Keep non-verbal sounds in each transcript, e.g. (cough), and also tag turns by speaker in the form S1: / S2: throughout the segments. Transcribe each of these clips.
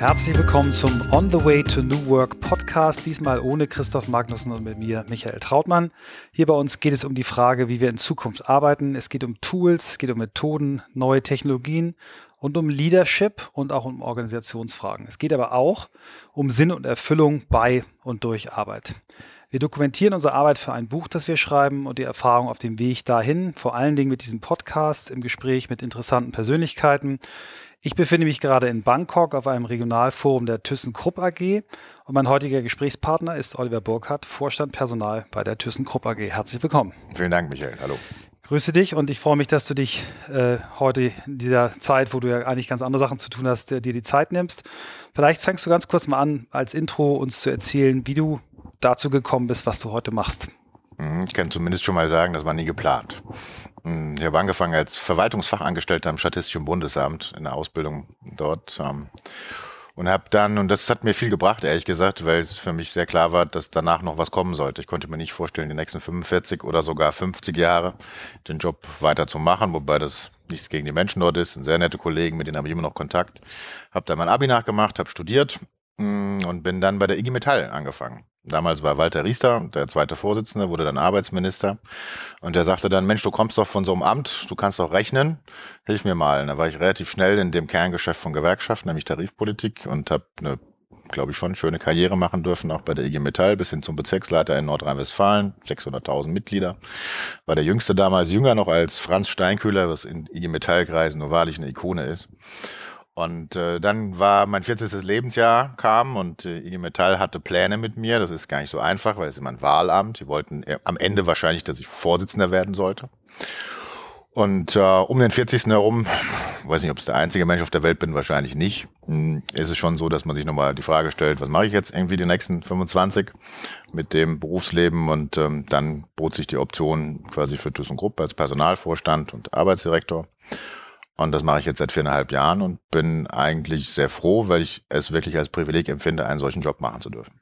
S1: Herzlich willkommen zum On the Way to New Work Podcast, diesmal ohne Christoph Magnussen und mit mir Michael Trautmann. Hier bei uns geht es um die Frage, wie wir in Zukunft arbeiten. Es geht um Tools, es geht um Methoden, neue Technologien und um Leadership und auch um Organisationsfragen. Es geht aber auch um Sinn und Erfüllung bei und durch Arbeit. Wir dokumentieren unsere Arbeit für ein Buch, das wir schreiben und die Erfahrung auf dem Weg dahin, vor allen Dingen mit diesem Podcast im Gespräch mit interessanten Persönlichkeiten. Ich befinde mich gerade in Bangkok auf einem Regionalforum der ThyssenKrupp AG und mein heutiger Gesprächspartner ist Oliver Burkhardt, Vorstand Personal bei der ThyssenKrupp AG. Herzlich willkommen.
S2: Vielen Dank, Michael. Hallo.
S1: Grüße dich und ich freue mich, dass du dich äh, heute in dieser Zeit, wo du ja eigentlich ganz andere Sachen zu tun hast, dir die Zeit nimmst. Vielleicht fängst du ganz kurz mal an, als Intro uns zu erzählen, wie du dazu gekommen bist, was du heute machst.
S2: Mhm, ich kann zumindest schon mal sagen, das war nie geplant. Hm, ich habe angefangen als Verwaltungsfachangestellter am Statistischen Bundesamt in der Ausbildung dort. Und habe dann, und das hat mir viel gebracht, ehrlich gesagt, weil es für mich sehr klar war, dass danach noch was kommen sollte. Ich konnte mir nicht vorstellen, die nächsten 45 oder sogar 50 Jahre den Job weiterzumachen, wobei das nichts gegen die Menschen dort ist, sind sehr nette Kollegen, mit denen habe ich immer noch Kontakt. Habe dann mein Abi nachgemacht, habe studiert hm, und bin dann bei der IG Metall angefangen. Damals war Walter Riester, der zweite Vorsitzende, wurde dann Arbeitsminister. Und der sagte dann, Mensch, du kommst doch von so einem Amt, du kannst doch rechnen, hilf mir mal. Und da war ich relativ schnell in dem Kerngeschäft von Gewerkschaften, nämlich Tarifpolitik und habe eine glaube ich, schon schöne Karriere machen dürfen, auch bei der IG Metall bis hin zum Bezirksleiter in Nordrhein-Westfalen, 600.000 Mitglieder. War der jüngste damals jünger noch als Franz Steinkühler, was in IG Metallkreisen nur wahrlich eine Ikone ist. Und äh, dann war mein 40. Lebensjahr kam und äh, IG Metall hatte Pläne mit mir. Das ist gar nicht so einfach, weil es immer ein Wahlamt. Die wollten äh, am Ende wahrscheinlich, dass ich Vorsitzender werden sollte. Und äh, um den 40. herum, weiß nicht, ob es der einzige Mensch auf der Welt bin, wahrscheinlich nicht, hm, ist es schon so, dass man sich nochmal die Frage stellt, was mache ich jetzt irgendwie die nächsten 25 mit dem Berufsleben? Und ähm, dann bot sich die Option quasi für ThyssenKrupp als Personalvorstand und Arbeitsdirektor. Und das mache ich jetzt seit viereinhalb Jahren und bin eigentlich sehr froh, weil ich es wirklich als Privileg empfinde, einen solchen Job machen zu dürfen.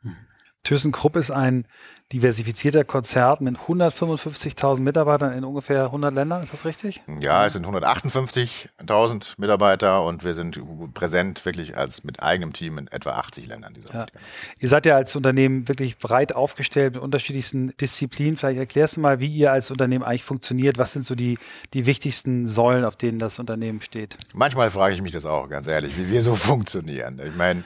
S1: ThyssenKrupp ist ein diversifizierter Konzert mit 155.000 Mitarbeitern in ungefähr 100 Ländern, ist das richtig?
S2: Ja, es sind 158.000 Mitarbeiter und wir sind präsent wirklich als mit eigenem Team in etwa 80 Ländern dieser
S1: ja. Ihr seid ja als Unternehmen wirklich breit aufgestellt mit unterschiedlichsten Disziplinen. Vielleicht erklärst du mal, wie ihr als Unternehmen eigentlich funktioniert. Was sind so die, die wichtigsten Säulen, auf denen das Unternehmen steht?
S2: Manchmal frage ich mich das auch, ganz ehrlich, wie wir so (laughs) funktionieren. Ich meine,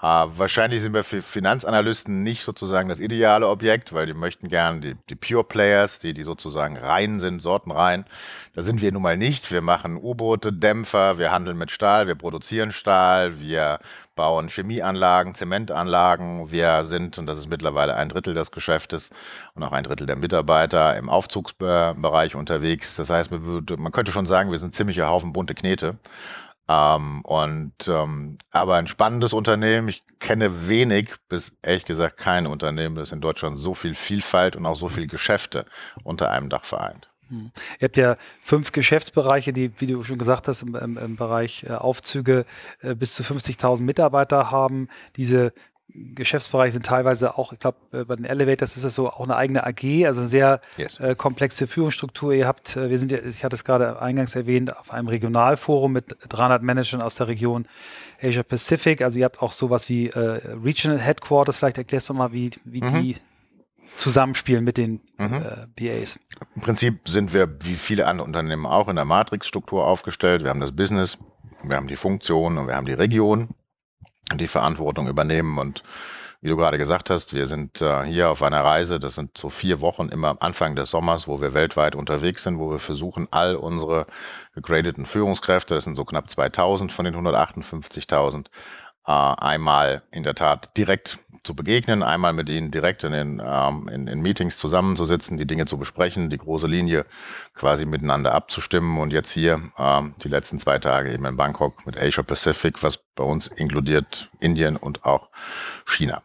S2: Uh, wahrscheinlich sind wir für Finanzanalysten nicht sozusagen das ideale Objekt, weil die möchten gerne die, die Pure Players, die, die sozusagen rein sind, Sorten rein. Da sind wir nun mal nicht. Wir machen U-Boote, Dämpfer, wir handeln mit Stahl, wir produzieren Stahl, wir bauen Chemieanlagen, Zementanlagen. Wir sind, und das ist mittlerweile ein Drittel des Geschäftes und auch ein Drittel der Mitarbeiter im Aufzugsbereich unterwegs. Das heißt, man könnte schon sagen, wir sind ziemlicher Haufen bunte Knete. Ähm, und ähm, aber ein spannendes Unternehmen. Ich kenne wenig bis ehrlich gesagt kein Unternehmen, das in Deutschland so viel Vielfalt und auch so viel Geschäfte unter einem Dach vereint.
S1: Hm. Ihr habt ja fünf Geschäftsbereiche, die, wie du schon gesagt hast, im, im, im Bereich äh, Aufzüge äh, bis zu 50.000 Mitarbeiter haben. Diese Geschäftsbereiche sind teilweise auch, ich glaube, äh, bei den Elevators ist das so auch eine eigene AG, also eine sehr yes. äh, komplexe Führungsstruktur. Ihr habt, äh, wir sind ja, ich hatte es gerade eingangs erwähnt, auf einem Regionalforum mit 300 Managern aus der Region Asia Pacific. Also ihr habt auch sowas wie äh, Regional Headquarters. Vielleicht erklärst du mal, wie, wie mhm. die zusammenspielen mit den mhm. äh, BAs.
S2: Im Prinzip sind wir, wie viele andere Unternehmen auch, in der Matrix-Struktur aufgestellt. Wir haben das Business, wir haben die Funktion und wir haben die Region die Verantwortung übernehmen. Und wie du gerade gesagt hast, wir sind äh, hier auf einer Reise. Das sind so vier Wochen immer Anfang des Sommers, wo wir weltweit unterwegs sind, wo wir versuchen, all unsere gegradeten Führungskräfte, das sind so knapp 2000 von den 158.000, äh, einmal in der Tat direkt zu begegnen, einmal mit ihnen direkt in den ähm, in, in Meetings zusammenzusitzen, die Dinge zu besprechen, die große Linie quasi miteinander abzustimmen und jetzt hier ähm, die letzten zwei Tage eben in Bangkok mit Asia Pacific, was bei uns inkludiert Indien und auch China.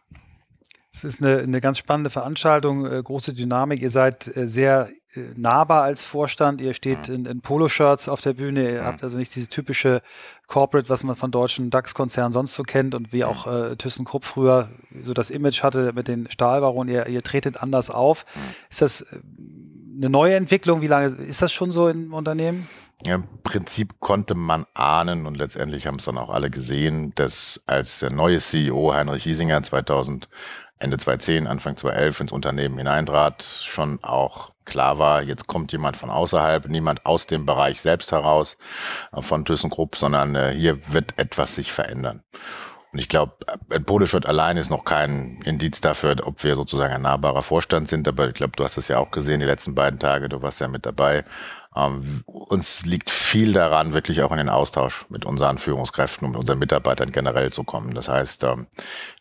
S1: Es ist eine, eine ganz spannende Veranstaltung, äh, große Dynamik. Ihr seid äh, sehr nahbar als Vorstand. Ihr steht mhm. in, in Poloshirts auf der Bühne. Ihr mhm. habt also nicht diese typische Corporate, was man von deutschen DAX-Konzernen sonst so kennt und wie auch äh, ThyssenKrupp früher so das Image hatte mit den Stahlbaronen. Ihr, ihr tretet anders auf. Mhm. Ist das eine neue Entwicklung? Wie lange ist das schon so im Unternehmen?
S2: Im Prinzip konnte man ahnen und letztendlich haben es dann auch alle gesehen, dass als der neue CEO Heinrich Hiesinger 2000, Ende 2010, Anfang 2011 ins Unternehmen hineintrat, schon auch klar war, jetzt kommt jemand von außerhalb, niemand aus dem Bereich selbst heraus äh, von ThyssenKrupp, sondern äh, hier wird etwas sich verändern. Und ich glaube, ein Poleschott allein ist noch kein Indiz dafür, ob wir sozusagen ein nahbarer Vorstand sind. Aber ich glaube, du hast es ja auch gesehen die letzten beiden Tage, du warst ja mit dabei. Ähm, uns liegt viel daran, wirklich auch in den Austausch mit unseren Führungskräften und mit unseren Mitarbeitern generell zu kommen. Das heißt, ähm,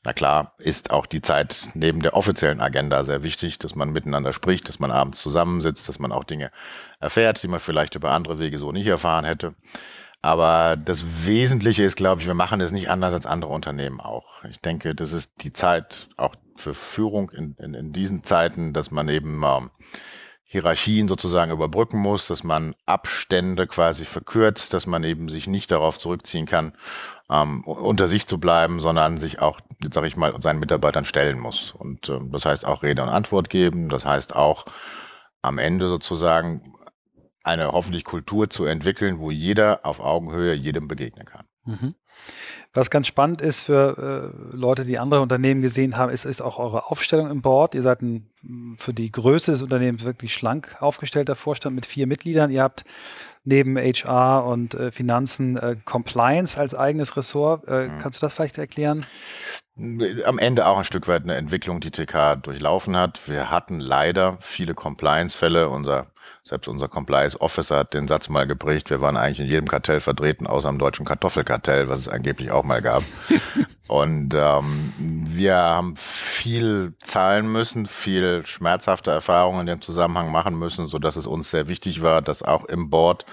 S2: na klar, ist auch die Zeit neben der offiziellen Agenda sehr wichtig, dass man miteinander spricht, dass man abends zusammensitzt, dass man auch Dinge erfährt, die man vielleicht über andere Wege so nicht erfahren hätte. Aber das Wesentliche ist, glaube ich, wir machen es nicht anders als andere Unternehmen auch. Ich denke, das ist die Zeit auch für Führung in, in, in diesen Zeiten, dass man eben ähm, Hierarchien sozusagen überbrücken muss, dass man Abstände quasi verkürzt, dass man eben sich nicht darauf zurückziehen kann, ähm, unter sich zu bleiben, sondern sich auch, jetzt sage ich mal, seinen Mitarbeitern stellen muss. Und ähm, das heißt auch Rede und Antwort geben, das heißt auch am Ende sozusagen eine hoffentlich Kultur zu entwickeln, wo jeder auf Augenhöhe jedem begegnen kann. Mhm.
S1: Was ganz spannend ist für äh, Leute, die andere Unternehmen gesehen haben, ist, ist auch eure Aufstellung im Board. Ihr seid ein, für die Größe des Unternehmens wirklich schlank aufgestellter Vorstand mit vier Mitgliedern. Ihr habt neben HR und äh, Finanzen äh, Compliance als eigenes Ressort. Äh, mhm. Kannst du das vielleicht erklären?
S2: Am Ende auch ein Stück weit eine Entwicklung, die TK durchlaufen hat. Wir hatten leider viele Compliance-Fälle. Unser, selbst unser Compliance Officer hat den Satz mal geprägt, wir waren eigentlich in jedem Kartell vertreten, außer im deutschen Kartoffelkartell, was es angeblich auch mal gab. (laughs) Und ähm, wir haben viel zahlen müssen, viel schmerzhafte Erfahrungen in dem Zusammenhang machen müssen, so dass es uns sehr wichtig war, dass auch im Board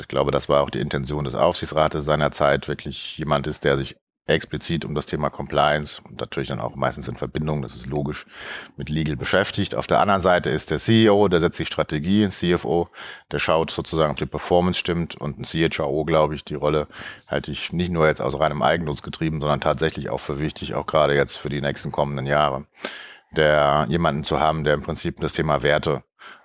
S2: ich glaube, das war auch die Intention des Aufsichtsrates seinerzeit, wirklich jemand ist, der sich explizit um das Thema Compliance und natürlich dann auch meistens in Verbindung, das ist logisch, mit Legal beschäftigt. Auf der anderen Seite ist der CEO, der setzt die Strategie, ein CFO, der schaut sozusagen, ob die Performance stimmt und ein CHRO, glaube ich, die Rolle halte ich nicht nur jetzt aus reinem Eigennutz getrieben, sondern tatsächlich auch für wichtig, auch gerade jetzt für die nächsten kommenden Jahre, der jemanden zu haben, der im Prinzip das Thema Werte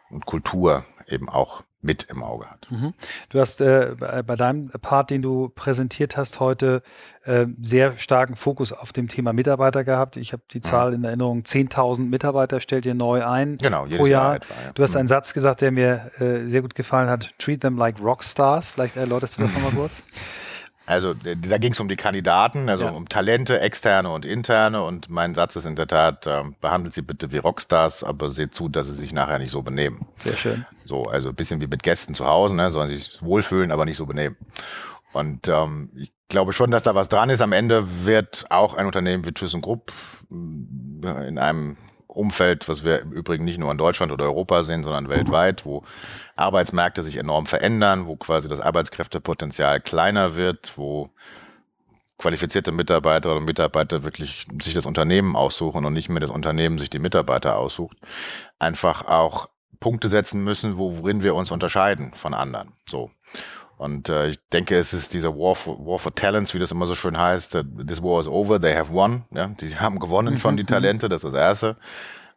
S2: und Kultur eben auch mit im Auge hat. Mhm.
S1: Du hast äh, bei deinem Part, den du präsentiert hast heute, äh, sehr starken Fokus auf dem Thema Mitarbeiter gehabt. Ich habe die mhm. Zahl mhm. in Erinnerung, 10.000 Mitarbeiter stellt ihr neu ein
S2: genau,
S1: pro Jahr. Jahr etwa, ja. Du hast mhm. einen Satz gesagt, der mir äh, sehr gut gefallen hat, treat them like Rockstars. Vielleicht erläuterst du das nochmal kurz. (laughs)
S2: Also da ging es um die Kandidaten, also ja. um Talente, externe und interne. Und mein Satz ist in der Tat, äh, behandelt sie bitte wie Rockstars, aber seht zu, dass sie sich nachher nicht so benehmen.
S1: Sehr schön.
S2: So, also ein bisschen wie mit Gästen zu Hause, ne? sollen sich wohlfühlen, aber nicht so benehmen. Und ähm, ich glaube schon, dass da was dran ist. Am Ende wird auch ein Unternehmen wie ThyssenKrupp in einem Umfeld, was wir im Übrigen nicht nur in Deutschland oder Europa sehen, sondern weltweit, wo Arbeitsmärkte sich enorm verändern, wo quasi das Arbeitskräftepotenzial kleiner wird, wo qualifizierte Mitarbeiter oder Mitarbeiter wirklich sich das Unternehmen aussuchen und nicht mehr das Unternehmen sich die Mitarbeiter aussucht, einfach auch Punkte setzen müssen, worin wir uns unterscheiden von anderen. So. Und äh, ich denke, es ist dieser War for, War for Talents, wie das immer so schön heißt. This war is over, they have won. Ja? Die haben gewonnen schon, die mhm. Talente, das ist das Erste.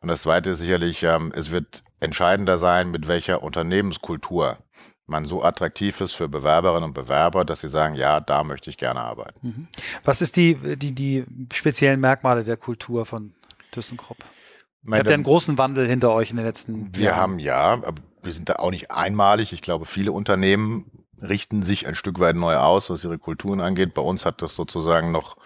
S2: Und das Zweite ist sicherlich, ähm, es wird entscheidender sein, mit welcher Unternehmenskultur man so attraktiv ist für Bewerberinnen und Bewerber, dass sie sagen, ja, da möchte ich gerne arbeiten. Mhm.
S1: Was ist die, die, die speziellen Merkmale der Kultur von ThyssenKrupp? Ihr habt ja einen großen Wandel hinter euch in den letzten
S2: Wir Jahren. haben ja, aber wir sind da auch nicht einmalig. Ich glaube, viele Unternehmen richten sich ein Stück weit neu aus, was ihre Kulturen angeht. Bei uns hat das sozusagen noch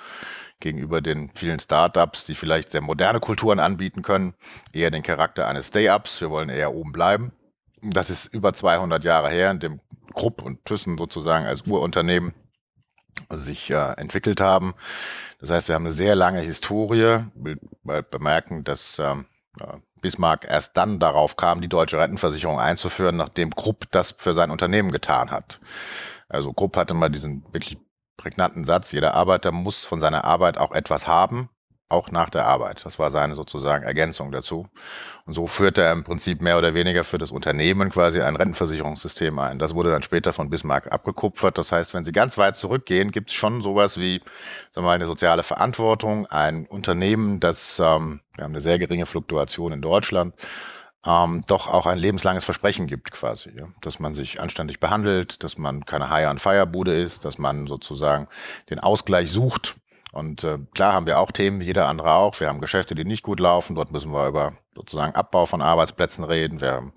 S2: gegenüber den vielen Startups, die vielleicht sehr moderne Kulturen anbieten können, eher den Charakter eines Stay-Ups. Wir wollen eher oben bleiben. Das ist über 200 Jahre her, in dem Krupp und Thyssen sozusagen als Urunternehmen sich äh, entwickelt haben. Das heißt, wir haben eine sehr lange Historie. Ich will bemerken, dass ähm, Bismarck erst dann darauf kam, die deutsche Rentenversicherung einzuführen, nachdem Krupp das für sein Unternehmen getan hat. Also Krupp hatte mal diesen wirklich prägnanten Satz, jeder Arbeiter muss von seiner Arbeit auch etwas haben, auch nach der Arbeit. Das war seine sozusagen Ergänzung dazu. Und so führte er im Prinzip mehr oder weniger für das Unternehmen quasi ein Rentenversicherungssystem ein. Das wurde dann später von Bismarck abgekupfert. Das heißt, wenn Sie ganz weit zurückgehen, gibt es schon sowas wie sagen wir mal, eine soziale Verantwortung, ein Unternehmen, das, ähm, wir haben eine sehr geringe Fluktuation in Deutschland, ähm, doch auch ein lebenslanges Versprechen gibt quasi. Ja? Dass man sich anständig behandelt, dass man keine High-on-Fire-Bude ist, dass man sozusagen den Ausgleich sucht. Und äh, klar haben wir auch Themen, jeder andere auch. Wir haben Geschäfte, die nicht gut laufen. Dort müssen wir über sozusagen Abbau von Arbeitsplätzen reden. Wir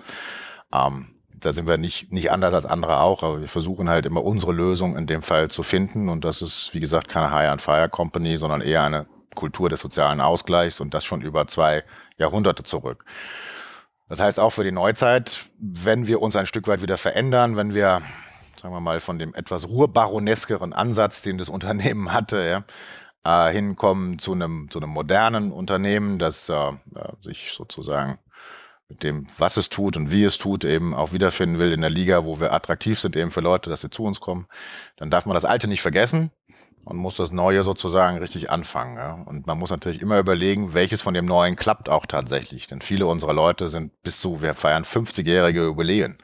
S2: ähm, da sind wir nicht, nicht anders als andere auch, aber wir versuchen halt immer unsere Lösung in dem Fall zu finden. Und das ist, wie gesagt, keine High-on-Fire-Company, sondern eher eine Kultur des sozialen Ausgleichs und das schon über zwei Jahrhunderte zurück. Das heißt auch für die Neuzeit, wenn wir uns ein Stück weit wieder verändern, wenn wir, sagen wir mal, von dem etwas ruhrbaroneskeren Ansatz, den das Unternehmen hatte, ja, äh, hinkommen zu einem, zu einem modernen Unternehmen, das äh, sich sozusagen mit dem, was es tut und wie es tut, eben auch wiederfinden will in der Liga, wo wir attraktiv sind eben für Leute, dass sie zu uns kommen, dann darf man das Alte nicht vergessen und muss das Neue sozusagen richtig anfangen. Ja? Und man muss natürlich immer überlegen, welches von dem Neuen klappt auch tatsächlich. Denn viele unserer Leute sind bis zu, wir feiern 50-jährige Jubiläen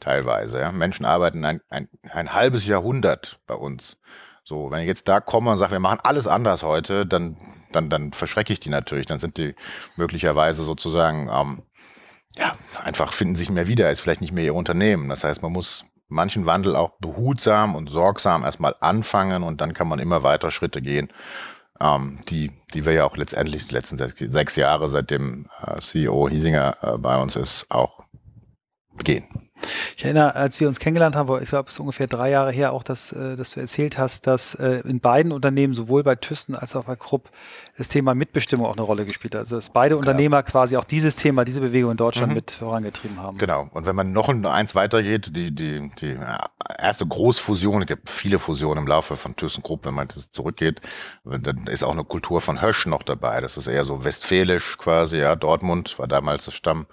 S2: teilweise. Ja? Menschen arbeiten ein, ein, ein halbes Jahrhundert bei uns. So, wenn ich jetzt da komme und sage, wir machen alles anders heute, dann, dann, dann verschrecke ich die natürlich. Dann sind die möglicherweise sozusagen, ähm, ja, einfach finden sich mehr wieder, ist vielleicht nicht mehr ihr Unternehmen. Das heißt, man muss manchen Wandel auch behutsam und sorgsam erstmal anfangen und dann kann man immer weiter Schritte gehen, ähm, die, die wir ja auch letztendlich die letzten sechs Jahre, seitdem äh, CEO Hiesinger äh, bei uns ist, auch gehen.
S1: Ich erinnere, als wir uns kennengelernt haben, ich glaube, es ist ungefähr drei Jahre her, auch, dass, äh, dass du erzählt hast, dass äh, in beiden Unternehmen, sowohl bei Thyssen als auch bei Krupp, das Thema Mitbestimmung auch eine Rolle gespielt hat. Also, dass beide genau. Unternehmer quasi auch dieses Thema, diese Bewegung in Deutschland mhm. mit vorangetrieben haben.
S2: Genau. Und wenn man noch eins weitergeht, die, die, die erste Großfusion, es gibt viele Fusionen im Laufe von Thyssen Krupp, wenn man das zurückgeht, dann ist auch eine Kultur von Hösch noch dabei. Das ist eher so westfälisch quasi, ja. Dortmund war damals das Stamm,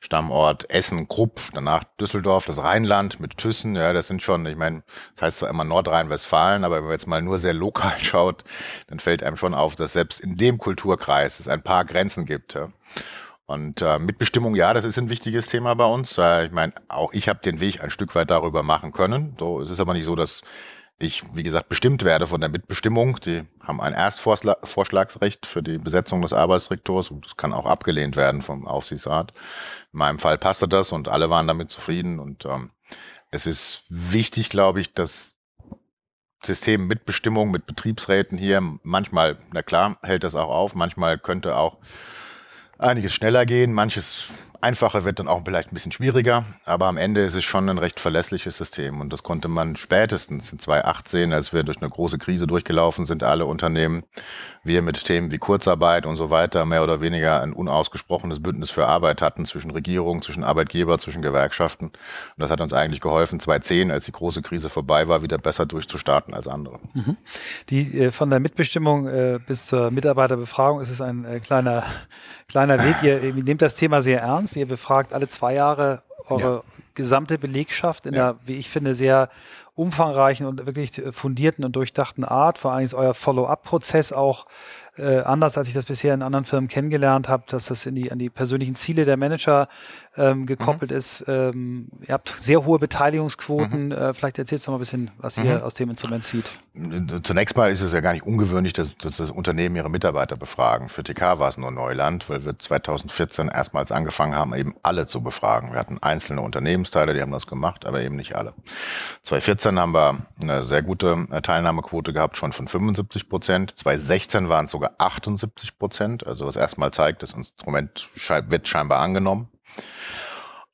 S2: Stammort, Essen, Krupp, danach Düsseldorf, das Rheinland mit Thyssen, ja, das sind schon, ich meine, das heißt zwar immer Nordrhein-Westfalen, aber wenn man jetzt mal nur sehr lokal (laughs) schaut, dann fällt einem schon auf, dass selbst in dem Kulturkreis es ein paar Grenzen gibt. Ja. Und äh, Mitbestimmung, ja, das ist ein wichtiges Thema bei uns. Äh, ich meine, auch ich habe den Weg ein Stück weit darüber machen können. So, es ist aber nicht so, dass ich, wie gesagt, bestimmt werde von der Mitbestimmung. Die haben ein Erstvorschlagsrecht für die Besetzung des Arbeitsdirektors und das kann auch abgelehnt werden vom Aufsichtsrat. In meinem Fall passte das und alle waren damit zufrieden und ähm, es ist wichtig, glaube ich, dass System Mitbestimmung mit Betriebsräten hier manchmal, na klar, hält das auch auf, manchmal könnte auch einiges schneller gehen, manches Einfache wird dann auch vielleicht ein bisschen schwieriger, aber am Ende ist es schon ein recht verlässliches System und das konnte man spätestens in 2018, als wir durch eine große Krise durchgelaufen sind, alle Unternehmen, wir mit Themen wie Kurzarbeit und so weiter mehr oder weniger ein unausgesprochenes Bündnis für Arbeit hatten zwischen Regierung, zwischen Arbeitgeber, zwischen Gewerkschaften. Und das hat uns eigentlich geholfen, 2010, als die große Krise vorbei war, wieder besser durchzustarten als andere. Mhm.
S1: Die äh, von der Mitbestimmung äh, bis zur Mitarbeiterbefragung ist es ein äh, kleiner kleiner Weg. Ihr, ihr nehmt das Thema sehr ernst. Ihr befragt alle zwei Jahre eure ja. gesamte Belegschaft in ja. einer, wie ich finde, sehr umfangreichen und wirklich fundierten und durchdachten Art. Vor allem ist euer Follow-up-Prozess auch äh, anders, als ich das bisher in anderen Firmen kennengelernt habe, dass das in die, an die persönlichen Ziele der Manager ähm, gekoppelt mhm. ist. Ähm, ihr habt sehr hohe Beteiligungsquoten. Mhm. Äh, vielleicht erzählst du mal ein bisschen, was mhm. ihr aus dem Instrument zieht.
S2: Zunächst mal ist es ja gar nicht ungewöhnlich, dass, dass das Unternehmen ihre Mitarbeiter befragen. Für TK war es nur Neuland, weil wir 2014 erstmals angefangen haben, eben alle zu befragen. Wir hatten einzelne Unternehmensteile, die haben das gemacht, aber eben nicht alle. 2014 haben wir eine sehr gute Teilnahmequote gehabt, schon von 75 Prozent. 2016 waren es sogar 78 Prozent, also was erstmal zeigt, das Instrument wird scheinbar angenommen.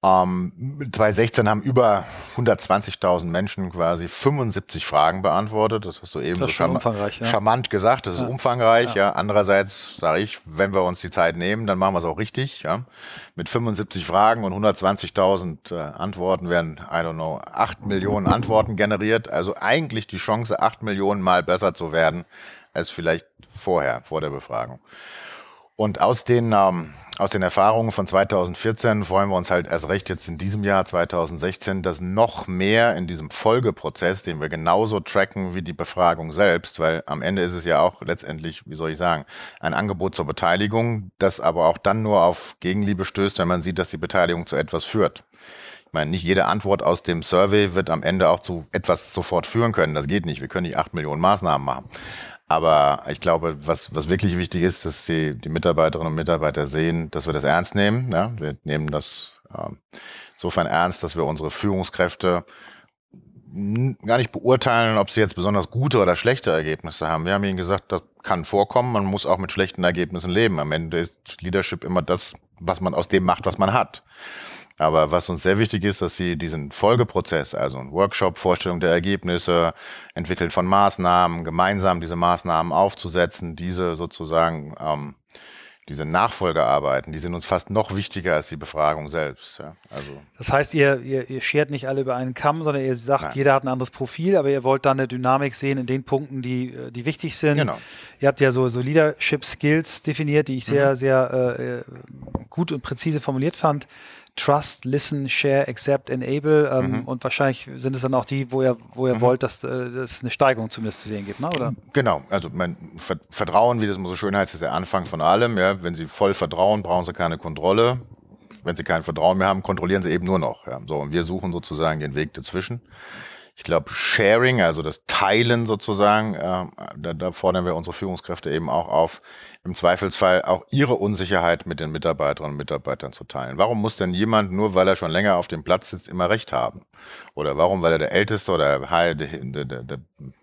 S2: Ähm, 2016 haben über 120.000 Menschen quasi 75 Fragen beantwortet. Das hast du eben so charm ja. charmant gesagt. Das ist ja. umfangreich. Ja. ja. Andererseits sage ich, wenn wir uns die Zeit nehmen, dann machen wir es auch richtig. Ja. Mit 75 Fragen und 120.000 äh, Antworten werden, I don't know, 8 Millionen Antworten generiert. Also eigentlich die Chance, 8 Millionen Mal besser zu werden, als vielleicht vorher, vor der Befragung. Und aus den ähm, aus den Erfahrungen von 2014 freuen wir uns halt erst recht jetzt in diesem Jahr 2016, dass noch mehr in diesem Folgeprozess, den wir genauso tracken wie die Befragung selbst, weil am Ende ist es ja auch letztendlich, wie soll ich sagen, ein Angebot zur Beteiligung, das aber auch dann nur auf Gegenliebe stößt, wenn man sieht, dass die Beteiligung zu etwas führt. Ich meine, nicht jede Antwort aus dem Survey wird am Ende auch zu etwas sofort führen können. Das geht nicht. Wir können nicht acht Millionen Maßnahmen machen. Aber ich glaube, was, was wirklich wichtig ist, dass die, die Mitarbeiterinnen und Mitarbeiter sehen, dass wir das ernst nehmen. Ja? Wir nehmen das äh, insofern ernst, dass wir unsere Führungskräfte gar nicht beurteilen, ob sie jetzt besonders gute oder schlechte Ergebnisse haben. Wir haben ihnen gesagt, das kann vorkommen, man muss auch mit schlechten Ergebnissen leben. Am Ende ist Leadership immer das, was man aus dem macht, was man hat. Aber was uns sehr wichtig ist, dass sie diesen Folgeprozess, also ein Workshop, Vorstellung der Ergebnisse, entwickelt von Maßnahmen, gemeinsam diese Maßnahmen aufzusetzen, diese sozusagen ähm, diese Nachfolgearbeiten, die sind uns fast noch wichtiger als die Befragung selbst. Ja, also
S1: das heißt, ihr, ihr, ihr schert nicht alle über einen Kamm, sondern ihr sagt, Nein. jeder hat ein anderes Profil, aber ihr wollt dann eine Dynamik sehen in den Punkten, die, die wichtig sind. Genau. Ihr habt ja so, so Leadership Skills definiert, die ich sehr, mhm. sehr äh, gut und präzise formuliert fand. Trust, Listen, Share, Accept, Enable ähm, mhm. und wahrscheinlich sind es dann auch die, wo ihr, wo ihr mhm. wollt, dass äh, es eine Steigerung zumindest zu sehen gibt, ne? oder?
S2: Genau, also mein Vertrauen, wie das immer so schön heißt, ist der Anfang von allem. Ja? Wenn Sie voll vertrauen, brauchen Sie keine Kontrolle. Wenn Sie kein Vertrauen mehr haben, kontrollieren Sie eben nur noch. Ja? So, und wir suchen sozusagen den Weg dazwischen. Ich glaube, Sharing, also das Teilen sozusagen, äh, da, da fordern wir unsere Führungskräfte eben auch auf, im Zweifelsfall auch ihre Unsicherheit mit den Mitarbeiterinnen und Mitarbeitern zu teilen. Warum muss denn jemand, nur weil er schon länger auf dem Platz sitzt, immer Recht haben? Oder warum, weil er der Älteste oder der, der, der, der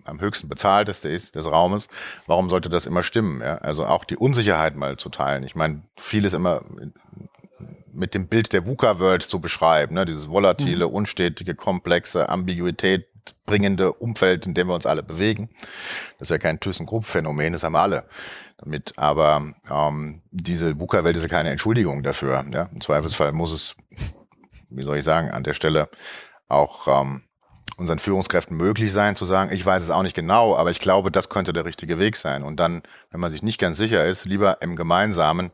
S2: am höchsten bezahlteste ist des Raumes, warum sollte das immer stimmen? Ja? Also auch die Unsicherheit mal zu teilen. Ich meine, vieles immer mit dem Bild der VUCA-World zu beschreiben, ne? dieses volatile, mhm. unstetige, komplexe, Ambiguität bringende Umfeld, in dem wir uns alle bewegen. Das ist ja kein ThyssenKrupp-Phänomen, das haben wir alle damit. Aber ähm, diese VUCA-Welt ist ja keine Entschuldigung dafür. Ja? Im Zweifelsfall muss es, wie soll ich sagen, an der Stelle auch ähm, unseren Führungskräften möglich sein, zu sagen, ich weiß es auch nicht genau, aber ich glaube, das könnte der richtige Weg sein. Und dann, wenn man sich nicht ganz sicher ist, lieber im gemeinsamen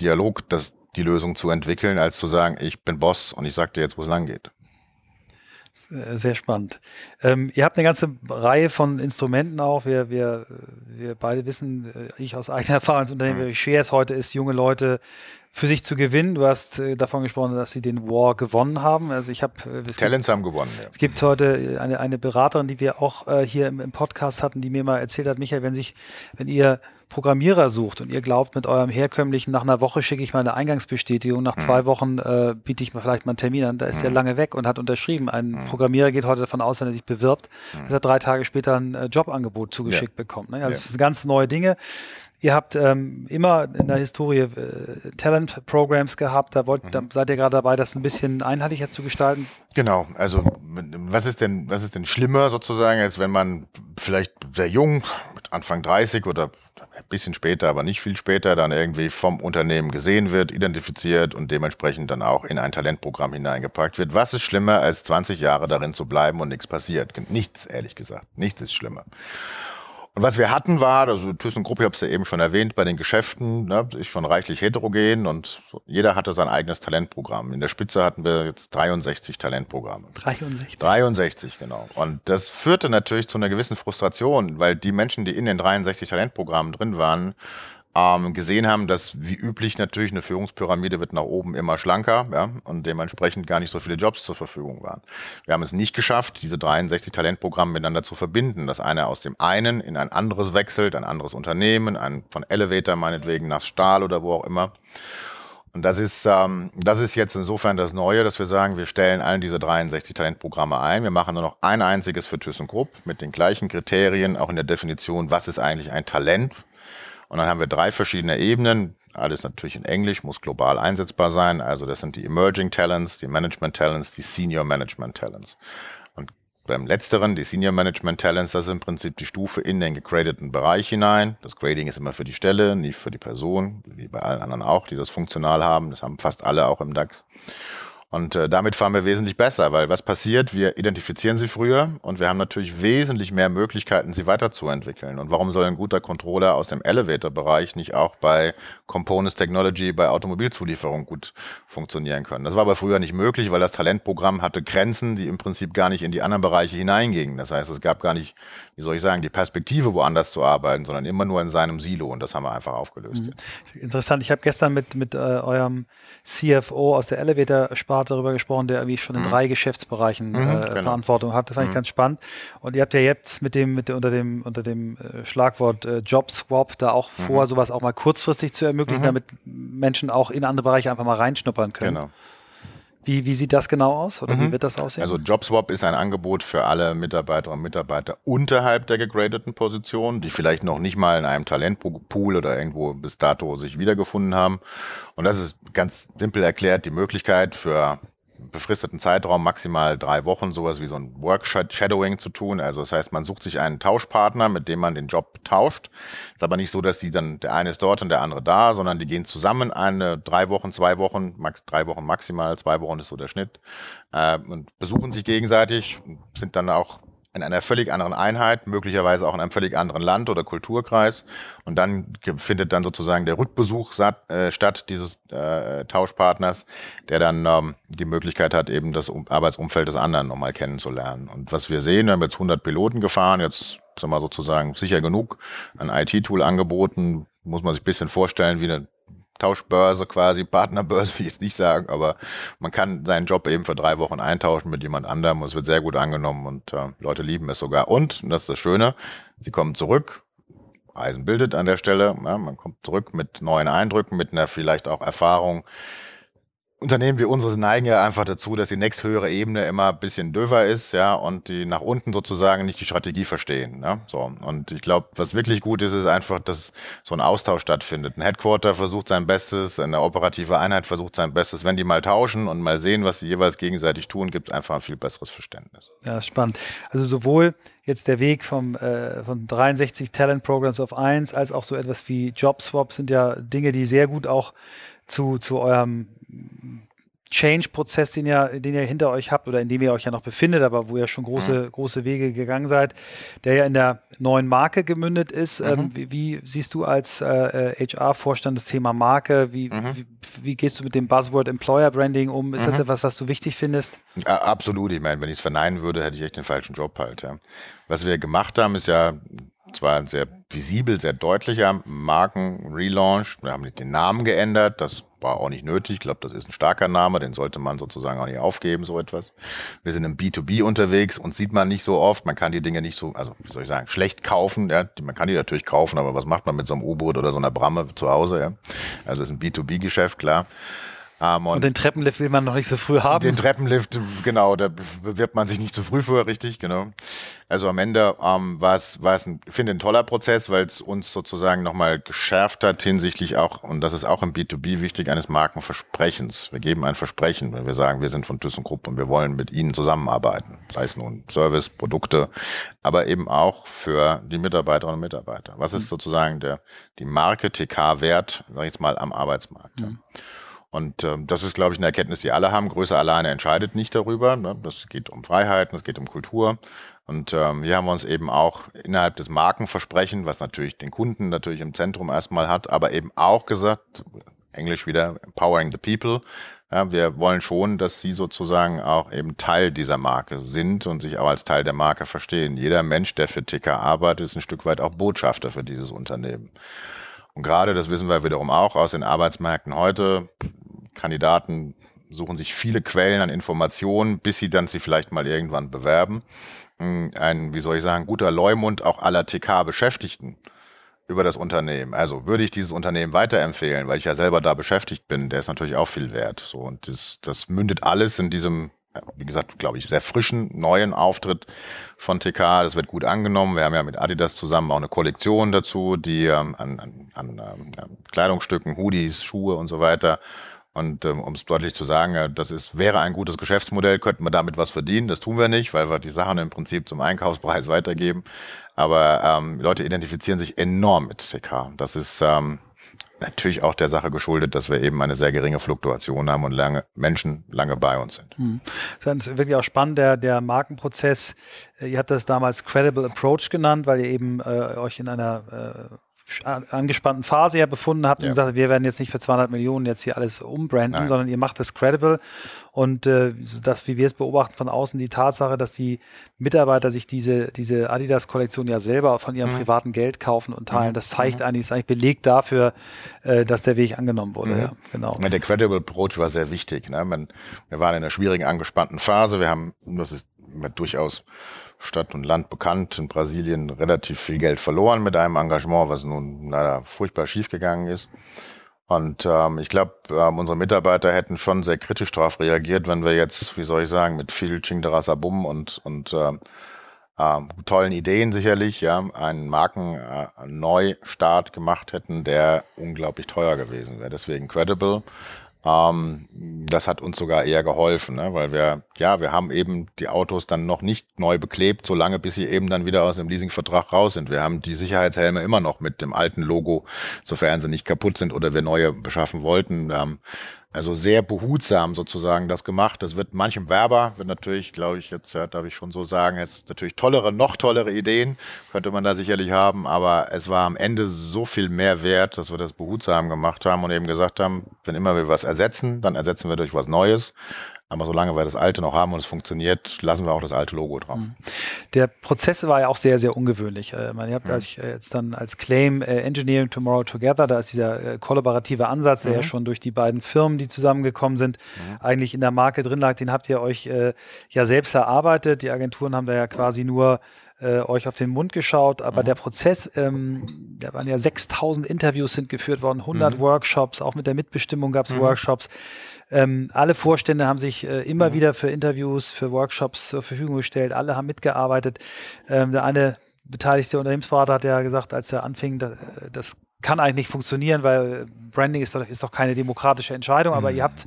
S2: Dialog das die Lösung zu entwickeln, als zu sagen, ich bin Boss und ich sage dir jetzt, wo es lang geht.
S1: Sehr spannend. Ähm, ihr habt eine ganze Reihe von Instrumenten auch. Wir, wir, wir beide wissen, äh, ich aus eigener (laughs) Erfahrung als Unternehmen, mhm. wie schwer es heute ist, junge Leute für sich zu gewinnen. Du hast äh, davon gesprochen, dass sie den War gewonnen haben. Also ich habe
S2: äh, Talents haben gewonnen.
S1: Ja. Es gibt heute eine, eine Beraterin, die wir auch äh, hier im, im Podcast hatten, die mir mal erzählt hat, Michael, wenn sich, wenn ihr Programmierer sucht und ihr glaubt, mit eurem herkömmlichen, nach einer Woche schicke ich mal eine Eingangsbestätigung, nach mhm. zwei Wochen äh, biete ich mir vielleicht mal einen Termin an, da ist mhm. er lange weg und hat unterschrieben. Ein mhm. Programmierer geht heute davon aus, wenn er sich bewirbt, mhm. dass er drei Tage später ein äh, Jobangebot zugeschickt ja. bekommt. Ne? Also ja. das sind ganz neue Dinge. Ihr habt ähm, immer in der Historie äh, Talent-Programs gehabt. Da, wollt, mhm. da seid ihr gerade dabei, das ein bisschen einheitlicher zu gestalten.
S2: Genau. Also was ist denn, was ist denn schlimmer sozusagen, als wenn man vielleicht sehr jung, mit Anfang 30 oder ein bisschen später, aber nicht viel später, dann irgendwie vom Unternehmen gesehen wird, identifiziert und dementsprechend dann auch in ein Talentprogramm hineingepackt wird. Was ist schlimmer, als 20 Jahre darin zu bleiben und nichts passiert? Nichts, ehrlich gesagt. Nichts ist schlimmer. Und was wir hatten war, also ThyssenKrupp, ich habe es ja eben schon erwähnt, bei den Geschäften ne, ist schon reichlich heterogen und jeder hatte sein eigenes Talentprogramm. In der Spitze hatten wir jetzt 63 Talentprogramme.
S1: 63?
S2: 63, genau. Und das führte natürlich zu einer gewissen Frustration, weil die Menschen, die in den 63 Talentprogrammen drin waren, ähm, gesehen haben, dass wie üblich natürlich eine Führungspyramide wird nach oben immer schlanker ja, und dementsprechend gar nicht so viele Jobs zur Verfügung waren. Wir haben es nicht geschafft, diese 63 Talentprogramme miteinander zu verbinden, dass einer aus dem einen in ein anderes wechselt, ein anderes Unternehmen, ein, von Elevator meinetwegen nach Stahl oder wo auch immer. Und das ist, ähm, das ist jetzt insofern das Neue, dass wir sagen, wir stellen allen diese 63 Talentprogramme ein. Wir machen nur noch ein einziges für ThyssenKrupp mit den gleichen Kriterien, auch in der Definition, was ist eigentlich ein Talent und dann haben wir drei verschiedene Ebenen. Alles natürlich in Englisch, muss global einsetzbar sein. Also das sind die Emerging Talents, die Management Talents, die Senior Management Talents. Und beim letzteren, die Senior Management Talents, das ist im Prinzip die Stufe in den gegradeten Bereich hinein. Das Grading ist immer für die Stelle, nie für die Person, wie bei allen anderen auch, die das funktional haben. Das haben fast alle auch im DAX. Und äh, damit fahren wir wesentlich besser, weil was passiert? Wir identifizieren sie früher und wir haben natürlich wesentlich mehr Möglichkeiten, sie weiterzuentwickeln. Und warum soll ein guter Controller aus dem Elevator-Bereich nicht auch bei Components Technology, bei Automobilzulieferung gut funktionieren können? Das war aber früher nicht möglich, weil das Talentprogramm hatte Grenzen, die im Prinzip gar nicht in die anderen Bereiche hineingingen. Das heißt, es gab gar nicht, wie soll ich sagen, die Perspektive, woanders zu arbeiten, sondern immer nur in seinem Silo. Und das haben wir einfach aufgelöst.
S1: Mhm. Interessant. Ich habe gestern mit, mit äh, eurem CFO aus der Elevator-Sparte HR darüber gesprochen, der irgendwie schon in mhm. drei Geschäftsbereichen mhm, äh, genau. Verantwortung hat. Das fand ich mhm. ganz spannend. Und ihr habt ja jetzt mit dem, mit unter dem, unter dem äh, Schlagwort äh, Job Swap da auch mhm. vor, sowas auch mal kurzfristig zu ermöglichen, damit Menschen auch in andere Bereiche einfach mal reinschnuppern können. Genau. Wie, wie sieht das genau aus oder mhm. wie wird das aussehen?
S2: Also JobSwap ist ein Angebot für alle Mitarbeiterinnen und Mitarbeiter unterhalb der gegradeten Position, die vielleicht noch nicht mal in einem Talentpool oder irgendwo bis dato sich wiedergefunden haben. Und das ist ganz simpel erklärt die Möglichkeit für befristeten Zeitraum, maximal drei Wochen, sowas wie so ein Work-Shadowing zu tun. Also das heißt, man sucht sich einen Tauschpartner, mit dem man den Job tauscht. Ist aber nicht so, dass die dann, der eine ist dort und der andere da, sondern die gehen zusammen eine drei Wochen, zwei Wochen, max drei Wochen maximal, zwei Wochen ist so der Schnitt, äh, und besuchen sich gegenseitig, sind dann auch in einer völlig anderen Einheit, möglicherweise auch in einem völlig anderen Land oder Kulturkreis. Und dann findet dann sozusagen der Rückbesuch äh, statt dieses äh, Tauschpartners, der dann ähm, die Möglichkeit hat, eben das Arbeitsumfeld des anderen nochmal kennenzulernen. Und was wir sehen, wir haben jetzt 100 Piloten gefahren, jetzt sagen wir sozusagen sicher genug, ein IT-Tool angeboten, muss man sich ein bisschen vorstellen, wie eine Tauschbörse quasi, Partnerbörse (laughs) will ich jetzt nicht sagen, aber man kann seinen Job eben für drei Wochen eintauschen mit jemand anderem und es wird sehr gut angenommen und äh, Leute lieben es sogar. Und, und das ist das Schöne, sie kommen zurück, Reisen bildet an der Stelle, ja, man kommt zurück mit neuen Eindrücken, mit einer vielleicht auch Erfahrung, Unternehmen wie unseres neigen ja einfach dazu, dass die nächsthöhere Ebene immer ein bisschen döver ist, ja, und die nach unten sozusagen nicht die Strategie verstehen. Ne? So. Und ich glaube, was wirklich gut ist, ist einfach, dass so ein Austausch stattfindet. Ein Headquarter versucht sein Bestes, eine operative Einheit versucht sein Bestes. Wenn die mal tauschen und mal sehen, was sie jeweils gegenseitig tun, gibt es einfach ein viel besseres Verständnis.
S1: Ja, ist spannend. Also sowohl jetzt der Weg vom, äh, von 63 Talent Programs auf 1 als auch so etwas wie JobSwap sind ja Dinge, die sehr gut auch zu, zu eurem Change-Prozess, den ihr, den ihr hinter euch habt oder in dem ihr euch ja noch befindet, aber wo ihr schon große, mhm. große Wege gegangen seid, der ja in der neuen Marke gemündet ist. Mhm. Ähm, wie, wie, siehst du als äh, HR-Vorstand das Thema Marke? Wie, mhm. wie, wie, gehst du mit dem Buzzword Employer Branding um? Ist das mhm. etwas, was du wichtig findest?
S2: Ja, absolut. Ich meine, wenn ich es verneinen würde, hätte ich echt den falschen Job halt. Ja. Was wir gemacht haben, ist ja zwar ein sehr visibel, sehr deutlicher Marken-Relaunch. Wir haben den Namen geändert. Das war auch nicht nötig. Ich glaube, das ist ein starker Name, den sollte man sozusagen auch nicht aufgeben, so etwas. Wir sind im B2B unterwegs und sieht man nicht so oft. Man kann die Dinge nicht so, also wie soll ich sagen, schlecht kaufen. Ja, man kann die natürlich kaufen, aber was macht man mit so einem U-Boot oder so einer Bramme zu Hause? Ja? Also es ist ein B2B-Geschäft, klar.
S1: Um, und, und, den Treppenlift will man noch nicht so früh haben.
S2: Den Treppenlift, genau, da bewirbt man sich nicht zu früh vor, richtig, genau. Also am Ende ähm, war es, war es ein, finde ein toller Prozess, weil es uns sozusagen nochmal geschärft hat hinsichtlich auch, und das ist auch im B2B wichtig, eines Markenversprechens. Wir geben ein Versprechen, wenn wir sagen, wir sind von ThyssenKrupp und wir wollen mit Ihnen zusammenarbeiten. Sei es nun Service, Produkte, aber eben auch für die Mitarbeiterinnen und Mitarbeiter. Was ist mhm. sozusagen der, die Marke TK wert, sag ich jetzt mal, am Arbeitsmarkt? Mhm. Und ähm, das ist, glaube ich, eine Erkenntnis, die alle haben. Größe alleine entscheidet nicht darüber. Ne? Das geht um Freiheiten, es geht um Kultur. Und ähm, hier haben wir uns eben auch innerhalb des Markenversprechen, was natürlich den Kunden natürlich im Zentrum erstmal hat, aber eben auch gesagt, Englisch wieder, empowering the people. Ja, wir wollen schon, dass sie sozusagen auch eben Teil dieser Marke sind und sich auch als Teil der Marke verstehen. Jeder Mensch, der für TK arbeitet, ist ein Stück weit auch Botschafter für dieses Unternehmen. Und gerade, das wissen wir wiederum auch aus den Arbeitsmärkten heute, Kandidaten suchen sich viele Quellen an Informationen, bis sie dann sie vielleicht mal irgendwann bewerben. Hm, ein, wie soll ich sagen, guter Leumund auch aller TK-Beschäftigten über das Unternehmen. Also würde ich dieses Unternehmen weiterempfehlen, weil ich ja selber da beschäftigt bin, der ist natürlich auch viel wert. So und das, das mündet alles in diesem, wie gesagt, glaube ich, sehr frischen neuen Auftritt von TK. Das wird gut angenommen. Wir haben ja mit Adidas zusammen auch eine Kollektion dazu, die ähm, an, an, an ähm, Kleidungsstücken, Hoodies, Schuhe und so weiter und ähm, um es deutlich zu sagen, ja, das ist, wäre ein gutes Geschäftsmodell, könnten wir damit was verdienen. Das tun wir nicht, weil wir die Sachen im Prinzip zum Einkaufspreis weitergeben. Aber ähm, Leute identifizieren sich enorm mit TK. Das ist ähm, natürlich auch der Sache geschuldet, dass wir eben eine sehr geringe Fluktuation haben und lange Menschen lange bei uns sind. Hm.
S1: Das ist wirklich auch spannend, der, der Markenprozess. Ihr habt das damals Credible Approach genannt, weil ihr eben äh, euch in einer äh, angespannten Phase ja befunden habt ja. und gesagt, wir werden jetzt nicht für 200 Millionen jetzt hier alles umbranden, Nein. sondern ihr macht es credible und äh, das, wie wir es beobachten von außen, die Tatsache, dass die Mitarbeiter sich diese, diese Adidas-Kollektion ja selber von ihrem mhm. privaten Geld kaufen und teilen, mhm. das zeigt mhm. eigentlich, ist eigentlich Beleg dafür, äh, dass der Weg angenommen wurde. Mhm. Ja,
S2: genau. Der credible Approach war sehr wichtig. Ne? Man, wir waren in einer schwierigen, angespannten Phase. Wir haben, das ist durchaus Stadt und Land bekannt, in Brasilien relativ viel Geld verloren mit einem Engagement, was nun leider furchtbar schiefgegangen ist. Und ähm, ich glaube, ähm, unsere Mitarbeiter hätten schon sehr kritisch darauf reagiert, wenn wir jetzt, wie soll ich sagen, mit viel Chingdarasabum und, und ähm, äh, tollen Ideen sicherlich, ja, einen Markenneustart äh, gemacht hätten, der unglaublich teuer gewesen wäre. Deswegen Credible ähm, das hat uns sogar eher geholfen, ne? weil wir, ja, wir haben eben die Autos dann noch nicht neu beklebt, solange bis sie eben dann wieder aus dem Leasingvertrag raus sind. Wir haben die Sicherheitshelme immer noch mit dem alten Logo, sofern sie nicht kaputt sind oder wir neue beschaffen wollten. Wir haben also sehr behutsam sozusagen das gemacht. Das wird manchem Werber, wird natürlich, glaube ich, jetzt, ja, darf ich schon so sagen, jetzt natürlich tollere, noch tollere Ideen könnte man da sicherlich haben, aber es war am Ende so viel mehr wert, dass wir das behutsam gemacht haben und eben gesagt haben, wenn immer wir was ersetzen, dann ersetzen wir durch was Neues. Aber solange wir das alte noch haben und es funktioniert, lassen wir auch das alte Logo drauf. Mhm.
S1: Der Prozess war ja auch sehr, sehr ungewöhnlich. Äh, man, ihr habt ja. Äh, jetzt dann als Claim äh, Engineering Tomorrow Together, da ist dieser kollaborative Ansatz, der mhm. ja schon durch die beiden Firmen, die zusammengekommen sind, mhm. eigentlich in der Marke drin lag, den habt ihr euch ja selbst erarbeitet. Die Agenturen haben da ja quasi nur äh, euch auf den Mund geschaut, aber mhm. der Prozess, ähm, da waren ja 6000 Interviews sind geführt worden, 100 mhm. Workshops, auch mit der Mitbestimmung gab es mhm. Workshops. Ähm, alle Vorstände haben sich äh, immer mhm. wieder für Interviews, für Workshops zur Verfügung gestellt. Alle haben mitgearbeitet. Ähm, der eine beteiligte Unternehmensberater hat ja gesagt, als er anfing, das, das kann eigentlich nicht funktionieren, weil Branding ist doch, ist doch keine demokratische Entscheidung, aber ihr habt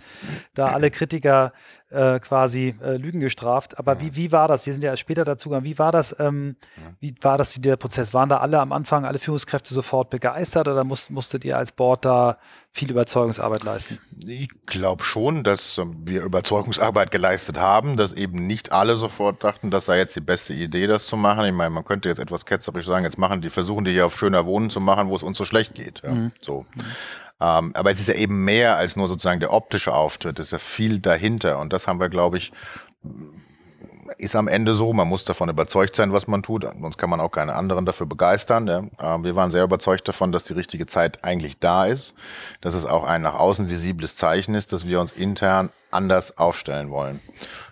S1: da alle Kritiker äh, quasi äh, Lügen gestraft. Aber wie, wie war das? Wir sind ja später dazu gegangen. Wie war das, ähm, wie war das, wie der Prozess? Waren da alle am Anfang, alle Führungskräfte sofort begeistert oder musst, musstet ihr als Board da viel Überzeugungsarbeit leisten?
S2: Ich glaube schon, dass ähm, wir Überzeugungsarbeit geleistet haben, dass eben nicht alle sofort dachten, das sei jetzt die beste Idee, das zu machen. Ich meine, man könnte jetzt etwas ketzerisch sagen, jetzt machen die, versuchen die hier auf schöner Wohnen zu machen, wo es uns so schlecht geht. Ja? Mhm. So. Mhm. Ähm, aber es ist ja eben mehr als nur sozusagen der optische Auftritt. Es ist ja viel dahinter. Und das haben wir, glaube ich, ist am Ende so. Man muss davon überzeugt sein, was man tut. Sonst kann man auch keine anderen dafür begeistern. Ja. Ähm, wir waren sehr überzeugt davon, dass die richtige Zeit eigentlich da ist. Dass es auch ein nach außen visibles Zeichen ist, dass wir uns intern anders aufstellen wollen.